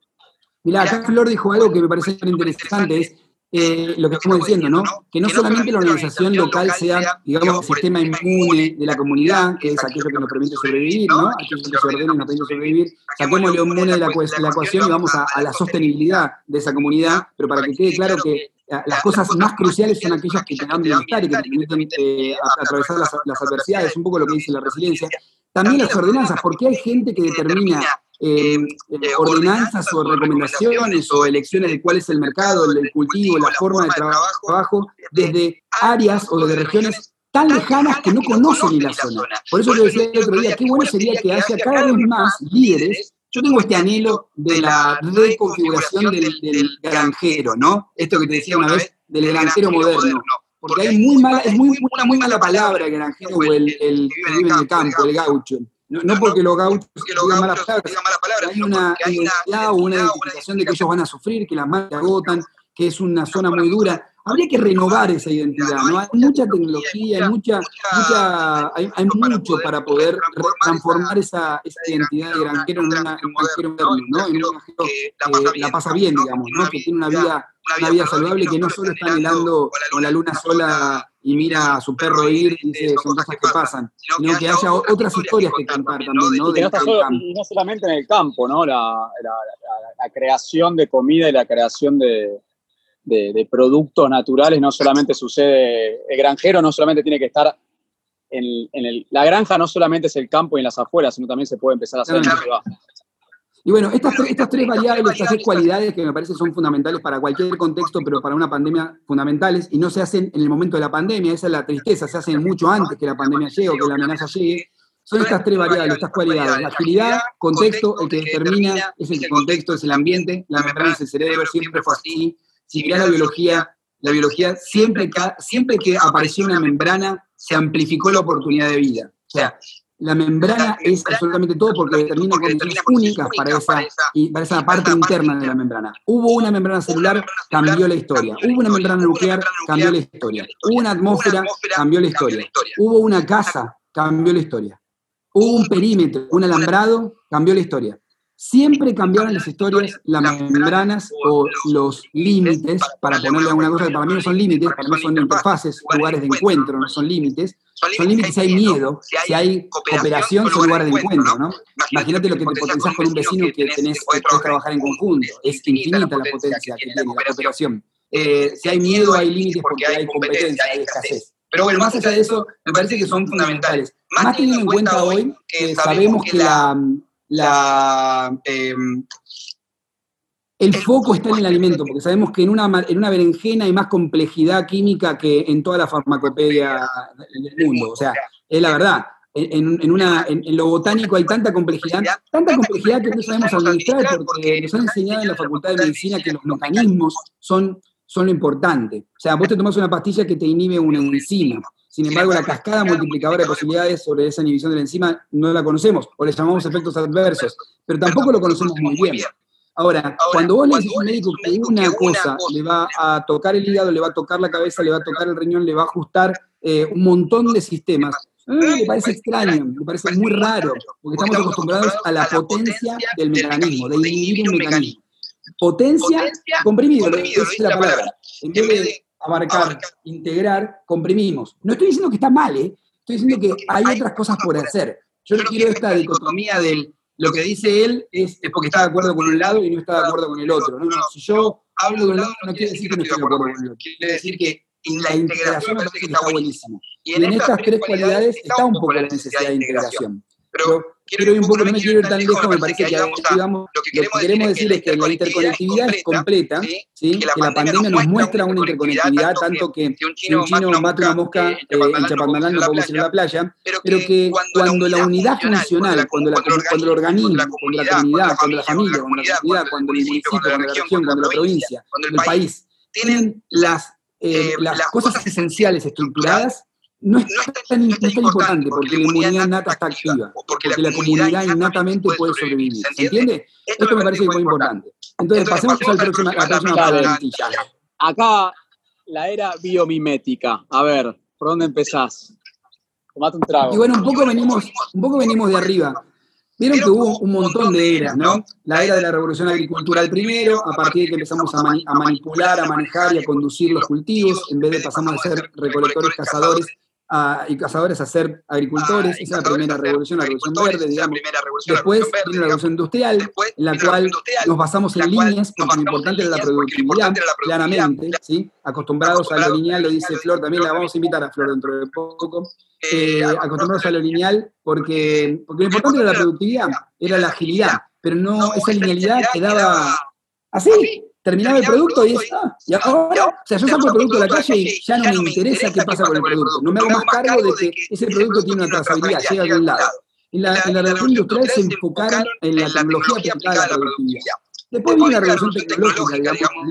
Mirá, acá Flor dijo algo que me parece interesante, es eh, lo que estamos diciendo, ¿no? Que no solamente la organización local sea, digamos, el sistema inmune de la comunidad, que es aquello que nos permite sobrevivir, ¿no? Aquello que se ordena y nos permite sobrevivir, saquemos lo inmune de la, ecuación y vamos a, la sostenibilidad de esa comunidad, pero para que quede claro que las cosas más cruciales son aquellas que te dan bienestar y que te permiten eh, atravesar las, las adversidades, un poco lo que dice la resiliencia. También las ordenanzas, porque hay gente que determina eh, eh, ordenanzas o recomendaciones o elecciones de cuál es el mercado, el, cultivo, la forma de trabajo, desde áreas o de regiones tan lejanas que no conocen ni la zona. Por eso yo decía el otro día, qué bueno sería que haya cada vez más líderes. Yo tengo este anhelo de la reconfiguración del, granjero, ¿no? Esto que te decía una vez, del granjero moderno. Porque hay muy mala, es muy, una muy mala palabra el granjero o el, el que vive en el campo, el gaucho. No, porque los gauchos digan malas palabras, hay una identidad o una identificación de que ellos van a sufrir, que las manos agotan, que es una zona muy dura. Habría que renovar esa identidad, ¿no? Hay mucha tecnología, hay, mucha, mucha, hay, mucho para poder transformar esa, esa identidad de granjero en, una, un granjero moderno, ¿no? En un granjero que la pasa bien, digamos, ¿no? Que tiene una vida, una vida saludable, que no solo está anhelando con la luna sola y mira a su perro ir y dice son cosas que pasan, sino que haya otras historias que contar también, ¿no? Y, no, solamente en el campo, ¿no? La, creación de comida y la creación de, productos naturales no solamente sucede, el granjero no solamente tiene que estar en, el, la granja no solamente es el campo y en las afueras, sino también se puede empezar a hacer en la y bueno, estas, estas tres variables, estas tres cualidades que me parece son fundamentales para cualquier contexto, pero para una pandemia fundamentales, y no se hacen en el momento de la pandemia, esa es la tristeza, se hacen mucho antes que la pandemia llegue o que la amenaza llegue. Son estas tres variables, estas cualidades. La agilidad, contexto, el que determina es el contexto, es el ambiente, la membrana es el cerebro, siempre fue así. Si mirás la biología, la biología, siempre que, siempre que apareció una membrana, se amplificó la oportunidad de vida. O sea, la membrana es absolutamente todo porque determina condiciones únicas para esa, y para esa parte interna de la membrana. Hubo una membrana celular, cambió la historia. Hubo una membrana nuclear, cambió la historia. Hubo una atmósfera, cambió la historia. Hubo una casa, cambió la historia. Hubo un perímetro, un alambrado, cambió la historia. Siempre cambiaron las historias, las membranas o los límites, para ponerle alguna cosa que para mí no son límites, para mí son interfaces, lugares de encuentro, no son límites. Son límites si hay miedo, si hay cooperación, son lugares de encuentro, ¿no? Imagínate lo que te potencias con un vecino que tenés que puedes trabajar en conjunto. Es infinita la potencia que tiene la cooperación. Eh, si hay miedo, hay límites porque hay competencia, hay escasez. Pero bueno, más allá de eso, me parece que son fundamentales. Más teniendo en cuenta hoy que sabemos que la la, em, el foco está en el alimento, porque sabemos que en una, en una berenjena hay más complejidad química que en toda la farmacopedia del mundo. O sea, es la verdad. En, una, en, lo botánico hay tanta complejidad, tanta complejidad que no sabemos administrar porque nos han enseñado en la Facultad de Medicina que los mecanismos son, son lo importante. O sea, vos te tomás una pastilla que te inhibe una enzima, sin embargo, la cascada multiplicadora de posibilidades sobre esa inhibición de la enzima no la conocemos, o le llamamos efectos adversos, pero tampoco lo conocemos muy bien. Ahora, cuando vos le decís a un médico que una cosa le va a tocar el hígado, le va a tocar la cabeza, le va a tocar el riñón, le va a ajustar eh, un montón de sistemas, me parece extraño, me parece muy raro, porque estamos acostumbrados a la potencia del mecanismo, de inhibir un mecanismo. Potencia, comprimido, es la palabra. En vez de abarcar, integrar, comprimimos. No estoy diciendo que está mal, ¿eh? estoy diciendo que hay otras cosas por hacer. Yo no quiero esta dicotomía del lo que dice él es, porque está de acuerdo con un lado y no está de acuerdo con el otro. No, no, si yo hablo de un lado no quiere decir que no estoy de acuerdo con el otro. Quiere decir que la integración me parece que está buenísima. Y en estas tres cualidades está un poco la necesidad de integración. Pero quiero ir un poco, no me quiero ir tan lejos, me parece que, digamos, lo que queremos, decir es que la interconectividad es completa, ¿sí? que la pandemia nos muestra una interconectividad, tanto que si un chino mata una mosca en Chapandalán no podemos ir a la playa, pero que cuando la unidad funcional, cuando, el organismo, cuando la comunidad, cuando la familia, cuando la comunidad, cuando el municipio, cuando la región, cuando la provincia, cuando el país tienen las, eh, las cosas esenciales estructuradas, no es, tan, importante porque la inmunidad innata está activa, porque la comunidad innatamente puede sobrevivir. ¿Se entiende? Esto me parece muy importante. Entonces, pasemos al próximo, a la próxima Acá, la era biomimética. A ver, ¿por dónde empezás? Tomate un trago. Y bueno, un poco venimos, un poco venimos de arriba. Vieron que hubo un montón de eras, ¿no? La era de la revolución agricultural primero, a partir de que empezamos a, manipular, a manejar y a conducir los cultivos, en vez de pasamos a ser recolectores, cazadores y cazadores a ser agricultores, esa es la primera revolución, la revolución verde, digamos. Después vino la revolución industrial, en la cual nos basamos en líneas, porque lo importante era la productividad, claramente, ¿sí? acostumbrados a lo lineal, lo dice Flor, también la vamos a invitar a Flor. Dentro de poco, eh, acostumbrados a lo lineal, porque, porque lo importante era la productividad, era la agilidad, pero no, esa linealidad quedaba así, terminaba el producto y es, ah, y ahora, o sea, yo saco el producto de la calle y ya no me interesa qué pasa con el producto. No me hago más cargo de que ese producto tiene una trazabilidad, llega a algún lado. En la, en la revolución industrial se enfocaron en la tecnología aplicada a la productividad. Después viene la revolución tecnológica, digamos,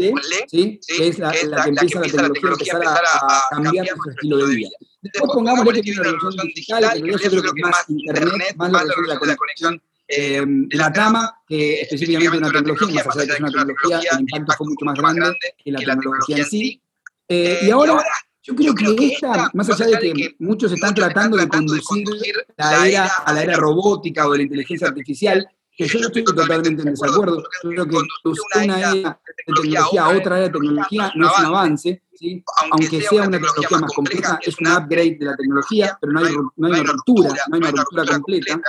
¿sí? que es la, la, que empieza la tecnología a empezar a, cambiar nuestro estilo de vida. Después pongamos que tiene una revolución digital, que yo creo que es más internet, más la revolución de la conexión eh, la trama, que específicamente una tecnología, más allá de que es una tecnología, el impacto fue mucho más grande que la tecnología en sí. Eh, y ahora, yo creo que esta, más allá de que muchos están tratando de conducir la era a la era robótica o de la inteligencia artificial, que yo no estoy totalmente en desacuerdo. Yo creo que una era de tecnología a otra era de tecnología no es un avance, ¿sí? aunque sea una tecnología más compleja, es un upgrade de la tecnología, pero no hay, no hay una ruptura, no hay una ruptura completa.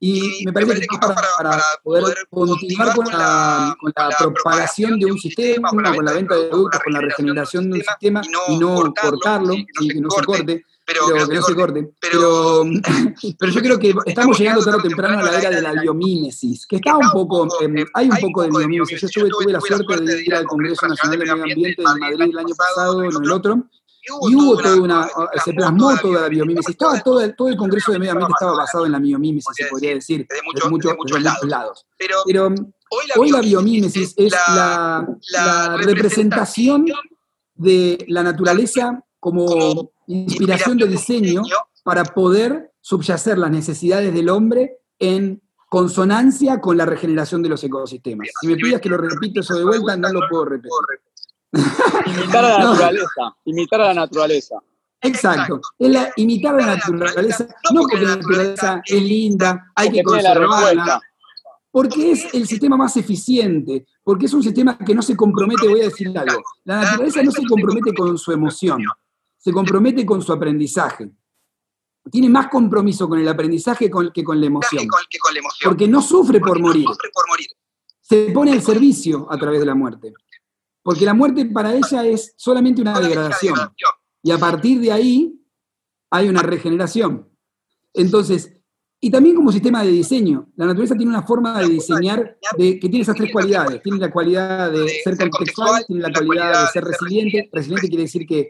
Y me parece que es para, para poder continuar con la, con la propagación de un sistema, con la venta de productos, con la regeneración de un sistema y no cortarlo, y que no se corte pero, que no se corte. Pero, *laughs* pero yo creo que estamos llegando tarde o temprano a la era de la biomímesis, que está un poco, hay un poco de biomímesis. Yo tuve, la suerte de ir al Congreso Nacional de Medio Ambiente en Madrid el año pasado, en el otro, y hubo toda una, se plasmó toda la biomímesis. Estaba todo el, todo el Congreso de Medio Ambiente estaba basado en la biomímesis, se podría decir, de, muchos, lados. Pero hoy la biomímesis es la, la representación de la naturaleza como inspiración de diseño para poder subyacer las necesidades del hombre en consonancia con la regeneración de los ecosistemas. Si me pidas que lo repito eso de vuelta, no lo puedo repetir. Imitar a la *laughs* naturaleza. Imitar a la naturaleza. Exacto. Es la, imitar a la naturaleza. No porque la naturaleza es linda, hay que conservarla. Porque es el sistema más eficiente, porque es un sistema que no se compromete, voy a decir algo, la naturaleza no se compromete con su emoción, se compromete con su aprendizaje. Tiene más compromiso con el aprendizaje que con la emoción. Porque no sufre por morir. Se pone al servicio a través de la muerte. Porque la muerte para ella es solamente una degradación. Y a partir de ahí hay una regeneración. Entonces, y también como sistema de diseño. La naturaleza tiene una forma de diseñar de, que tiene esas tres cualidades. Tiene la cualidad de ser contextual, tiene la cualidad de ser resiliente. Resiliente quiere decir que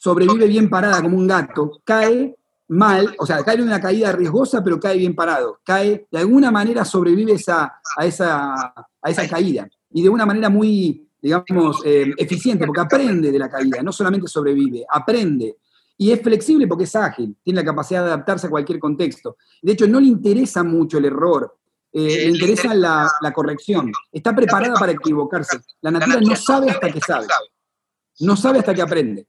sobrevive bien parada como un gato. Cae mal, o sea, cae en una caída riesgosa, pero cae bien parado. Cae, de alguna manera sobrevive esa, a, esa, a esa caída. Y de una manera muy digamos, eh, eficiente, porque aprende de la caída, no solamente sobrevive, aprende. Y es flexible porque es ágil, tiene la capacidad de adaptarse a cualquier contexto. De hecho, no le interesa mucho el error, eh, le interesa la, corrección. Está preparada para equivocarse. La naturaleza no sabe hasta que sabe. No sabe hasta que aprende.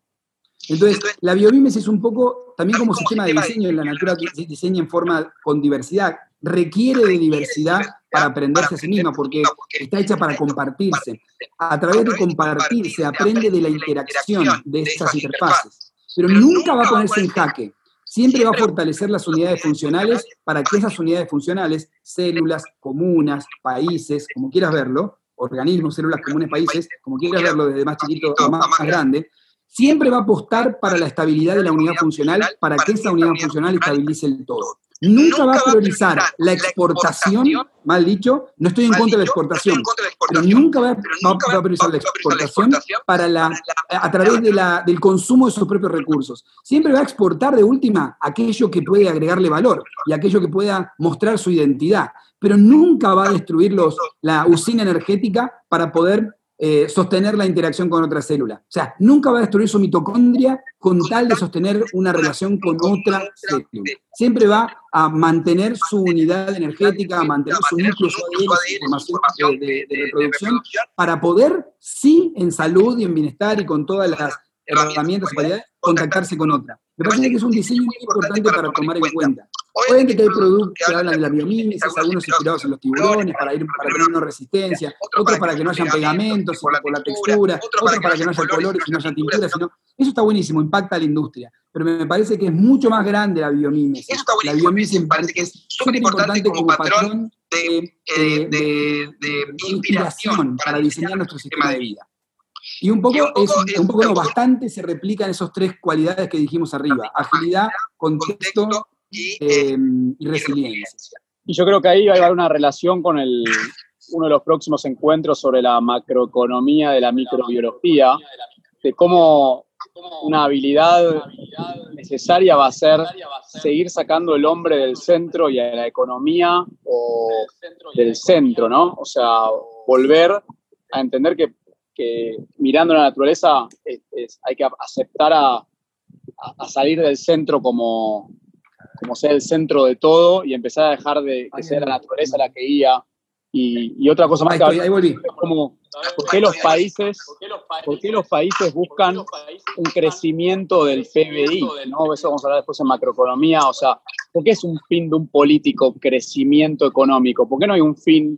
Entonces, la biomímesis es un poco, también como sistema de diseño, la naturaleza diseña en forma con diversidad, requiere de diversidad para aprenderse a sí misma, porque está hecha para compartirse. A través de compartir se aprende de la interacción de estas interfaces, pero nunca va a ponerse en jaque. Siempre va a fortalecer las unidades funcionales para que esas unidades funcionales, células, comunas, países, como quieras verlo, organismos, células, comunes, países, como quieras verlo desde más chiquito a más grande, siempre va a apostar para la estabilidad de la unidad funcional, para que esa unidad funcional estabilice el todo nunca va a priorizar la exportación, mal dicho, no estoy en contra de la exportación, pero nunca va, a priorizar la exportación para la, a través de la, del consumo de sus propios recursos. Siempre va a exportar de última aquello que puede agregarle valor y aquello que pueda mostrar su identidad, pero nunca va a destruir la usina energética para poder eh, sostener la interacción con otra célula. O sea, nunca va a destruir su mitocondria con tal de sostener una relación con otra célula. Siempre va a mantener su unidad energética, a mantener su núcleo, su ADN, de, de reproducción, para poder, sí, en salud y en bienestar y con todas las herramientas y contactarse con otra. Me parece que es un diseño muy importante para tomar en cuenta. Obviamente que hay productos que hablan de la biomímesis, algunos inspirados en los tiburones, para, ir, para tener una resistencia, otros para que no haya pegamentos, por la textura, otros para que no haya colores y no haya tintura, sino, eso está buenísimo, impacta a la industria. Pero me parece que es mucho más grande la biomímesis. La biomímesis me parece que es súper importante como patrón de, de inspiración para diseñar nuestro sistema de vida. Y un poco, es, un poco bastante se replican esas tres cualidades que dijimos arriba, agilidad, contexto eh, y resiliencia. Y yo creo que ahí va a haber una relación con el, uno de los próximos encuentros sobre la macroeconomía de la microbiología, de cómo una habilidad necesaria va a ser seguir sacando el hombre del centro y a la economía o del centro, ¿no? O sea, volver a entender que que mirando la naturaleza hay que aceptar a, salir del centro como, como ser el centro de todo y empezar a dejar de que sea la naturaleza la que guía. Y, otra cosa más ahí, volví. como, ¿por qué los países, por qué los países buscan un crecimiento del PBI? ¿no? Eso vamos a hablar después en macroeconomía. O sea, ¿por qué es un fin de un político crecimiento económico? ¿Por qué no hay un fin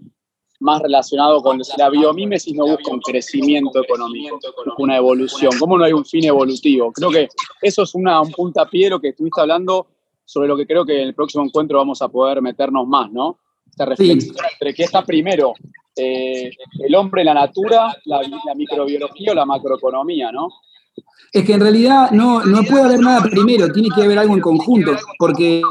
más relacionado con la biomímesis no busca un crecimiento económico, busca una evolución. ¿Cómo no hay un fin evolutivo? Creo que eso es una, un puntapié lo que estuviste hablando sobre lo que creo que en el próximo encuentro vamos a poder meternos más, ¿no? Esta reflexión entre qué está primero, eh, el hombre, la natura, la, microbiología o la macroeconomía, ¿no? Es que en realidad no, no puede haber nada primero, tiene que haber algo en conjunto, porque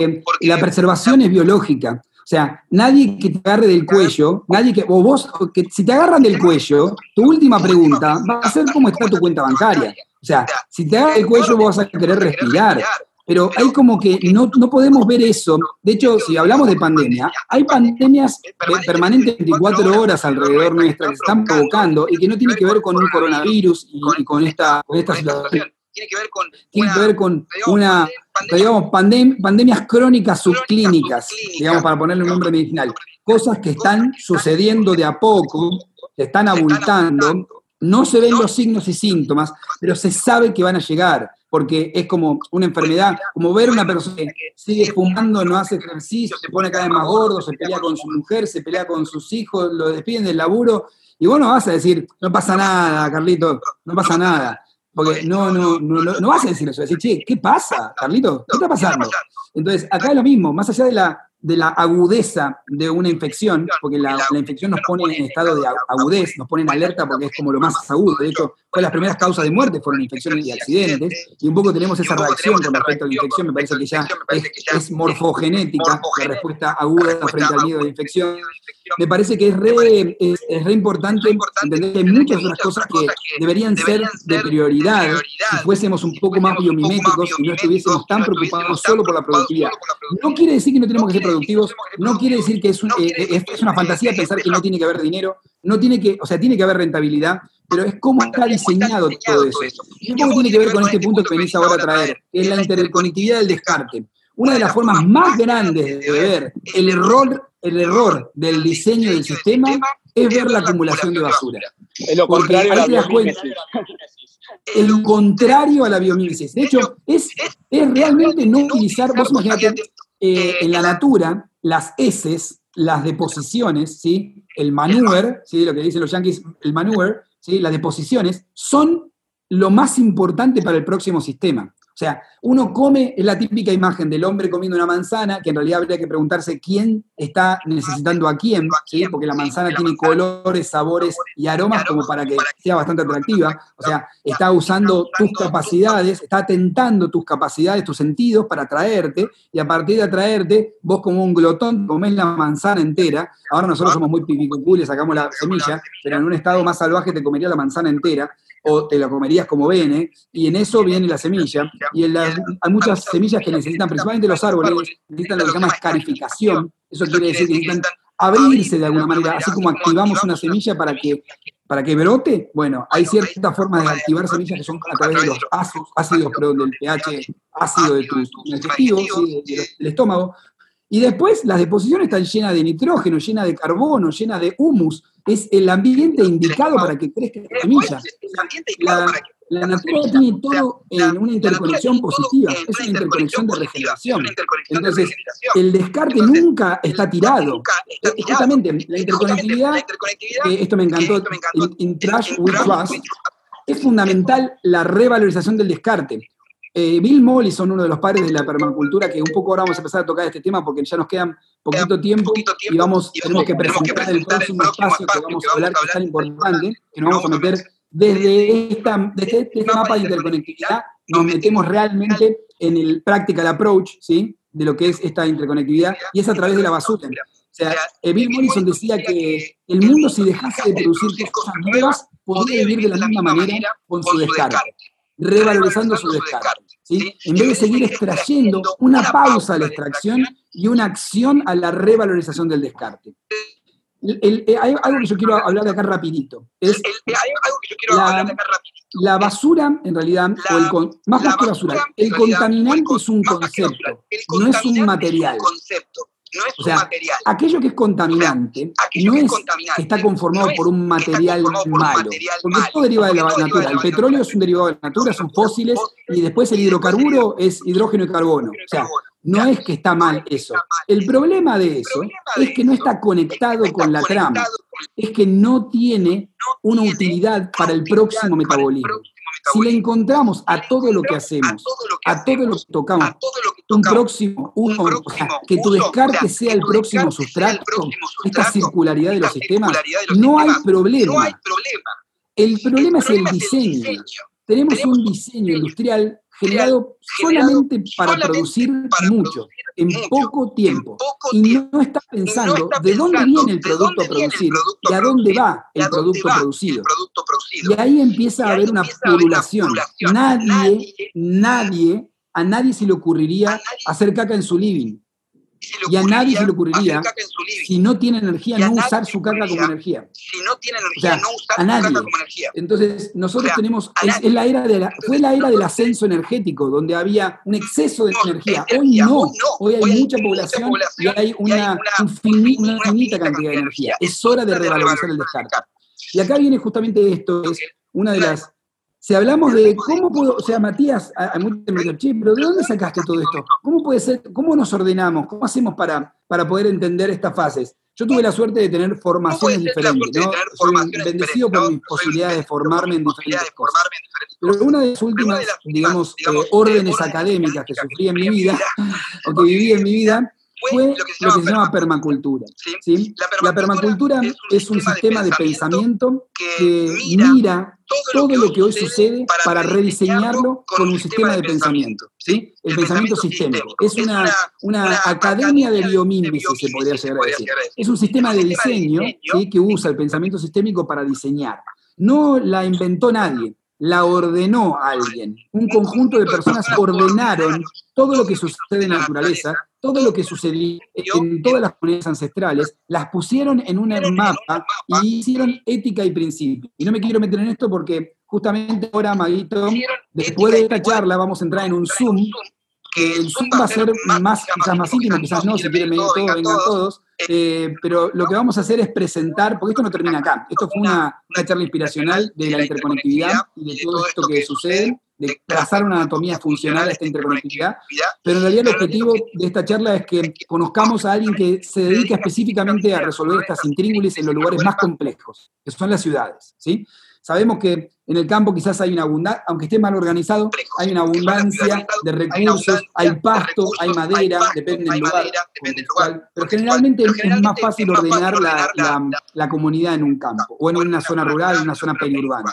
la preservación es biológica. O sea, nadie que te agarre del cuello, nadie que, o vos, que si te agarran del cuello, tu última pregunta va a ser cómo está tu cuenta bancaria. O sea, si te agarran del cuello vos vas a querer respirar. Pero hay como que no, no podemos ver eso. De hecho, si hablamos de pandemia, hay pandemias permanentes 24 horas alrededor nuestra que se están provocando y que no tienen que ver con un coronavirus y, con, esta, con esta situación tiene que ver con, una, que ver con una, digamos, pandemias crónicas subclínicas, digamos, para ponerle un nombre medicinal. Cosas que están sucediendo de a poco, que están abultando, no se ven los signos y síntomas, pero se sabe que van a llegar, porque es como una enfermedad, como ver una persona que sigue fumando, no hace ejercicio, se pone cada vez más gordo, se pelea con su mujer, se pelea con sus hijos, lo despiden del laburo, y vos no vas a decir, no pasa nada, Carlito, no pasa nada. Porque no, no, no, no, vas a decir eso, decir, che, ¿qué pasa, Carlito? ¿Qué está pasando? Entonces, acá es lo mismo, más allá de la, de la agudeza de una infección, porque la, infección nos pone en estado de agudez, nos pone en alerta porque es como lo más agudo. De hecho, las primeras causas de muerte fueron infecciones y accidentes, y un poco tenemos esa reacción con respecto a la infección, me parece que ya es, morfogenética, la respuesta aguda frente al miedo de infección. Me parece que es re, es, re importante entender que hay muchas otras cosas que deberían ser de prioridad. Si fuésemos un poco más biomiméticos y no estuviésemos tan preocupados solo por la productividad. No quiere decir que no tenemos que ser productivos, no quiere decir que es, eh, es, una fantasía pensar que no tiene que haber dinero, no tiene que, o sea, tiene que haber rentabilidad, pero es cómo está diseñado todo eso. Y un tiene que ver con este punto que venís ahora a traer, que es la interconectividad del descarte. Una de las formas más grandes de ver el error, el error del diseño del sistema es ver la acumulación de basura. Es lo contrario a la lo contrario a la biomímesis. De hecho, es, es realmente no utilizar, vos imaginate, eh, en la natura, las heces, las deposiciones, ¿sí? el manure, ¿sí? lo que dicen los yankees, el manure, ¿sí? las deposiciones, son lo más importante para el próximo sistema. O sea, uno come, es la típica imagen del hombre comiendo una manzana, que en realidad habría que preguntarse quién está necesitando a quién, ¿sí? porque la manzana tiene colores, sabores y aromas como para que sea bastante atractiva. O sea, está usando tus capacidades, está atentando tus capacidades, tus sentidos para atraerte, y a partir de atraerte, vos como un glotón comés la manzana entera. Ahora nosotros somos muy pipicucules, sacamos la semilla, pero en un estado más salvaje te comería la manzana entera o te la comerías como bene, y en eso viene la semilla. Y en hay muchas semillas que necesitan, principalmente los árboles, necesitan lo que se llama escarificación. Eso quiere decir que necesitan abrirse de alguna manera, así como activamos una semilla para que, para que brote, bueno, hay ciertas formas de activar semillas que son a través de los ácidos, ácidos perdón, del pH ácido de tus digestivos, del estómago. Y después las deposiciones están llenas de nitrógeno, llenas de carbono, llenas de humus. Es el ambiente indicado para que crezca la semilla. La, la naturaleza tiene todo en una interconexión positiva, es una interconexión de regeneración. Entonces, el descarte nunca está tirado. Justamente, la interconectividad, eh, esto me encantó, en Trash with Trust, es fundamental la revalorización del descarte. Eh, Bill Mollison, uno de los padres de la permacultura, que un poco ahora vamos a empezar a tocar este tema porque ya nos quedan poquito tiempo y vamos, tenemos que presentar el próximo espacio que vamos a hablar que es tan importante, que nos vamos a meter desde, esta, desde este mapa de interconectividad nos metemos realmente en el practical approach, ¿sí? De lo que es esta interconectividad, y es a través de la basura. O sea, Bill Morrison decía que el mundo si dejase de producir cosas nuevas, podría vivir de la misma manera con su descarga, revalorizando su descarga. ¿sí? En vez de seguir extrayendo, una pausa a la extracción y una acción a la revalorización del descarte. Eh, hay algo que yo quiero hablar de acá rapidito. Es la, basura, en realidad, o el más que basura, el contaminante es un concepto, no es un material. O sea, aquello que es contaminante no es que está conformado por un material malo, porque todo deriva de la natura. El petróleo es un derivado de la natura, son fósiles, y después el hidrocarburo es hidrógeno y carbono. O sea, no es que está mal eso. El problema de eso es que no está conectado con la trama. Es que no tiene una utilidad para el próximo metabolismo. Si le encontramos a todo lo que hacemos, a todo lo que tocamos, un próximo, uno, que tu descarte sea el próximo sustrato, esta circularidad de los sistemas, no hay problema. El problema es el diseño. Tenemos un diseño industrial generado solamente para producir mucho, en poco tiempo. Y no está pensando de dónde viene el producto a producir y a dónde va el producto producido. Y ahí empieza a haber una población. Nadie, nadie, a nadie se le ocurriría hacer caca en su living y a nadie se le ocurriría, si no tiene energía, no usar su caca como energía. Si no tiene energía, no usar a nadie. como energía. Entonces, nosotros tenemos, es, la era de la, fue la era del ascenso energético, donde había un exceso de energía. Hoy no, hoy hay mucha población y hay una, una finita cantidad de energía. Es hora de revalorizar el descarte. Y acá viene justamente esto, es una de las si hablamos de cómo puedo, o sea, Matías, hay muchos pero ¿de dónde sacaste todo esto? ¿Cómo puede ser, cómo nos ordenamos? ¿Cómo hacemos para, para poder entender estas fases? Yo tuve la suerte de tener formaciones diferentes, ¿no? Soy bendecido por mis posibilidades de formarme en diferentes cosas. Pero una de las últimas, digamos, eh, órdenes académicas que sufrí en mi vida, *laughs* o que viví en mi vida, fue lo que se llama, permacultura. ¿sí? La, permacultura es un, sistema de pensamiento que mira todo lo que hoy sucede para rediseñarlo con un sistema de pensamiento. ¿sí? El pensamiento sistémico. Es una, una academia de biomimesis, se podría llegar a decir. Es un sistema de diseño que usa el pensamiento sistémico para diseñar. No la inventó nadie la ordenó alguien. Un conjunto de personas ordenaron todo lo que sucede en la naturaleza, todo lo que sucedió en todas las comunidades ancestrales, las pusieron en un mapa y hicieron ética y principio. Y no me quiero meter en esto porque justamente ahora, Maguito, después de esta charla vamos a entrar en un Zoom que el Zoom va a ser más, quizás más íntimo, quizás no, si quieren venir todos, vengan todos, eh, pero lo que vamos a hacer es presentar, porque esto no termina acá, esto fue una, charla inspiracional de la interconectividad y de todo esto que sucede, de trazar una anatomía funcional a esta interconectividad, pero en realidad el objetivo de esta charla es que conozcamos a alguien que se dedica específicamente a resolver estas intríngulis en los lugares más complejos, que son las ciudades, ¿sí? Sabemos que en el campo quizás hay una abundancia, aunque esté mal organizado, hay una abundancia de recursos, hay pasto, hay madera, depende del lugar, pero generalmente es más fácil ordenar la, comunidad en un campo, o en una zona rural, en una zona periurbana.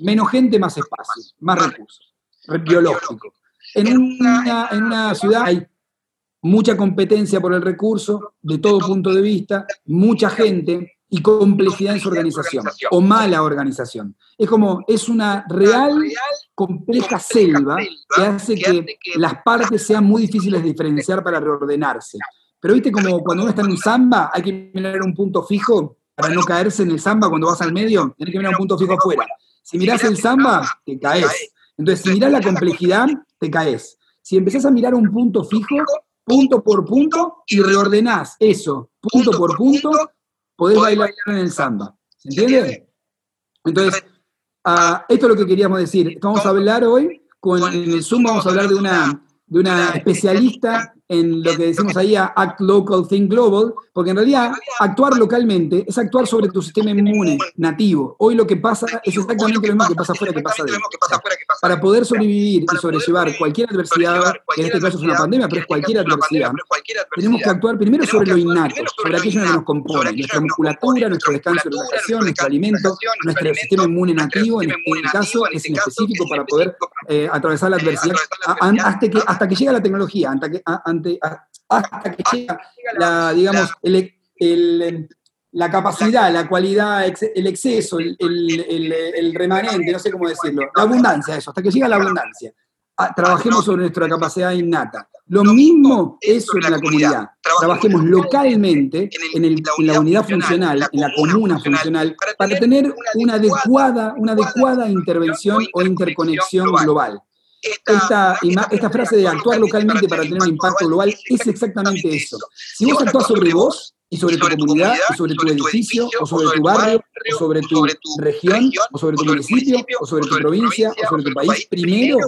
Menos gente, más espacio, más recursos, biológico. En una, en una ciudad hay mucha competencia por el recurso, de todo punto de vista, mucha gente, y complejidad en su organización, o mala organización. Es como, es una real, compleja selva que hace que las partes sean muy difíciles de diferenciar para reordenarse. Pero viste como cuando uno está en un samba, hay que mirar un punto fijo, para no caerse en el samba cuando vas al medio, tenés que mirar un punto fijo afuera. Si mirás el samba, te caes. Entonces, si mirás la complejidad, te caes. Si empezás a mirar un punto fijo, punto por punto, y reordenás eso, punto por punto, podés bailar en el samba. ¿Se entiende? Entonces, ah, esto es lo que queríamos decir. Vamos a hablar hoy, con, en el Zoom vamos a hablar de una, de una especialista en lo que decimos ahí Act Local, Think Global, porque en realidad actuar localmente es actuar sobre tu sistema inmune nativo. Hoy lo que pasa es exactamente lo mismo que pasa afuera que pasa adentro. Para poder sobrevivir y sobrellevar cualquier adversidad, que en este caso es una pandemia, pero es cualquier adversidad, tenemos que actuar primero sobre lo innato, sobre aquello que nos compone, nuestra musculatura, nuestro descanso de relajación, nuestro alimento, nuestro sistema inmune nativo, en este caso es en específico para poder eh, atravesar la adversidad hasta que, hasta que llega la tecnología, hasta que, hasta que llega la, digamos, la capacidad, la cualidad, el exceso, el, remanente, no sé cómo decirlo, la abundancia, eso, hasta que llega la abundancia. Ah, trabajemos sobre nuestra capacidad innata. Lo mismo eso en la comunidad. Trabajemos localmente, en, la unidad funcional, en la comuna funcional, para tener una adecuada, una adecuada intervención o interconexión global. Esta, esta, frase de actuar localmente para tener un impacto global es exactamente eso. Si vos actuás sobre vos y sobre tu comunidad, y sobre tu edificio, o sobre tu barrio, o sobre tu región, o sobre tu municipio, o sobre tu provincia, o sobre tu país, primero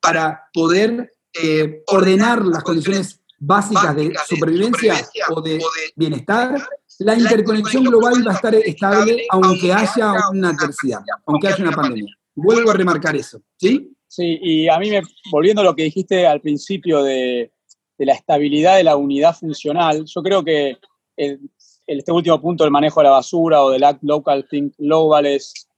para poder eh, ordenar las condiciones básicas de supervivencia o de bienestar, la interconexión global va a estar estable aunque haya una adversidad, aunque haya una pandemia. Vuelvo a remarcar eso, ¿sí? Sí, y a mí, me, volviendo a lo que dijiste al principio de, la estabilidad de la unidad funcional, yo creo que este último punto del manejo de la basura o del Act Local Think Global es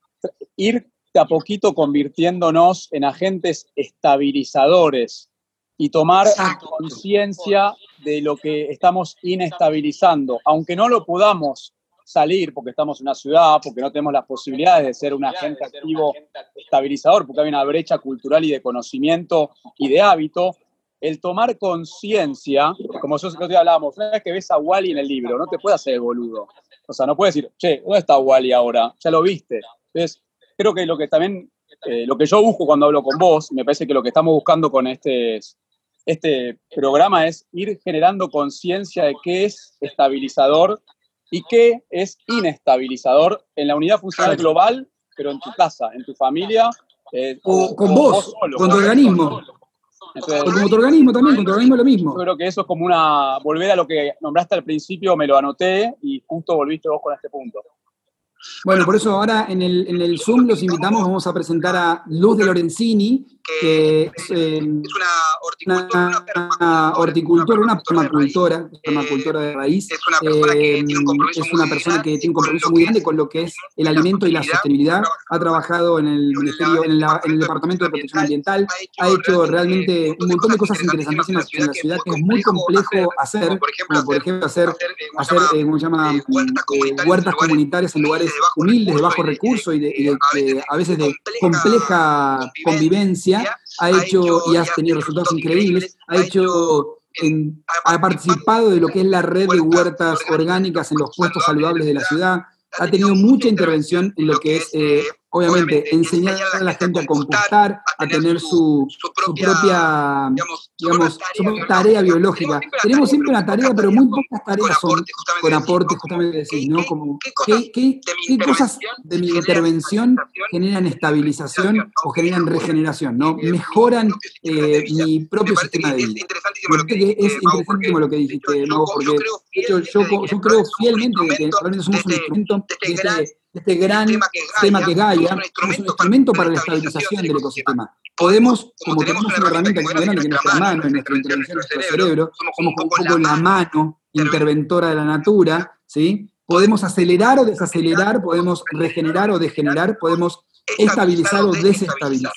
ir a poquito convirtiéndonos en agentes estabilizadores y tomar conciencia de lo que estamos inestabilizando, aunque no lo podamos salir porque estamos en una ciudad, porque no tenemos las posibilidades de ser un agente activo estabilizador, porque hay una brecha cultural y de conocimiento y de hábito, el tomar conciencia, como nosotros hablábamos, una vez que ves a Wally en el libro, no te puede hacer el boludo. O sea, no puedes decir, che, ¿dónde está Wally ahora? Ya lo viste. Entonces, creo que lo que también, eh, lo que yo busco cuando hablo con vos, me parece que lo que estamos buscando con este, este programa es ir generando conciencia de qué es estabilizador y qué es inestabilizador en la unidad funcional global, pero en tu casa, en tu familia. Eh, o con vos, con tu organismo. o con tu organismo también, con tu organismo lo mismo. Yo creo que eso es como una, volver a lo que nombraste al principio, me lo anoté y justo volviste vos con este punto. Bueno, por eso ahora en el, en el Zoom los invitamos, vamos a presentar a Luz de Lorenzini, que es, eh, una horticultora, una permacultora, permacultora de raíz. Es una persona que tiene un compromiso muy grande con lo que es el alimento y la sostenibilidad. Ha trabajado en el Ministerio, en, el Departamento de Protección Ambiental, ha hecho realmente un montón de cosas interesantísimas en la ciudad que es muy complejo hacer, como por ejemplo hacer, hacer eh, ¿cómo se llama? huertas comunitarias en lugares humildes, de bajo recurso y, de, a veces de compleja convivencia, ha hecho y ha tenido resultados increíbles, ha hecho ha participado de lo que es la red de huertas orgánicas en los puestos saludables de la ciudad, ha tenido mucha intervención en lo que es eh, obviamente, enseñar a la gente a compostar, a tener su, propia, digamos, su tarea biológica. Tenemos siempre una tarea, pero muy pocas tareas son con aporte, justamente decir, ¿no? Como, ¿qué, qué, cosas de mi intervención generan estabilización o generan regeneración, ¿no? Mejoran eh, mi propio sistema de vida. Que es interesantísimo lo que dijiste, Mago, porque yo, yo, creo fielmente que realmente somos un instrumento de este este gran tema que, Gaia es un instrumento para la estabilización del ecosistema. Podemos, como tenemos una herramienta que grande, que es nuestra mano, en nuestra intervención, en nuestro cerebro, somos un poco la mano interventora de la natura, ¿sí? Podemos acelerar o desacelerar, podemos regenerar o degenerar, podemos estabilizar o desestabilizar.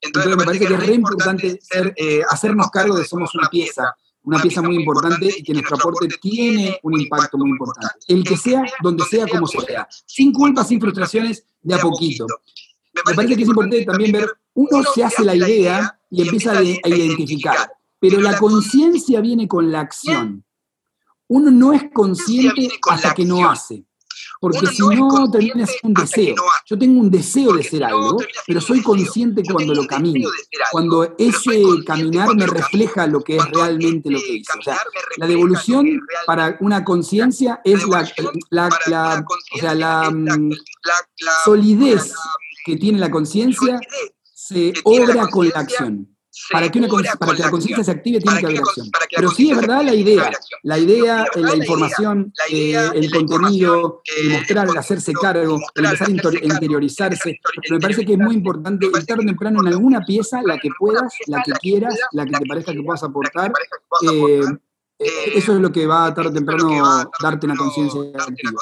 Entonces me parece que es re importante eh, hacernos cargo de somos una pieza, una pieza muy importante y que nuestro aporte tiene un impacto muy importante. El que sea, donde sea, como sea. Sin culpa, sin frustraciones, de a poquito. Me parece que es importante también ver, uno se hace la idea y empieza a identificar, pero la conciencia viene con la acción. Uno no es consciente hasta que no hace. Porque si no, termina siendo un deseo. Yo tengo un deseo de ser algo, pero soy consciente cuando lo camino. Cuando ese caminar me refleja lo que es realmente lo que hice. O sea, la devolución para una conciencia es la, la, la, o sea, la solidez que tiene la conciencia se obra con la acción. Para que, una, para que la conciencia se active tiene que haber acción. Pero sí es verdad la idea, la idea, la información, el contenido, el mostrar, el hacerse cargo, el empezar a interiorizarse. Pero me parece que es muy importante estar temprano en alguna pieza, la que puedas, la que quieras, la que te parezca que puedas aportar. Eh, eso es lo que va a tarde o temprano darte una conciencia activa.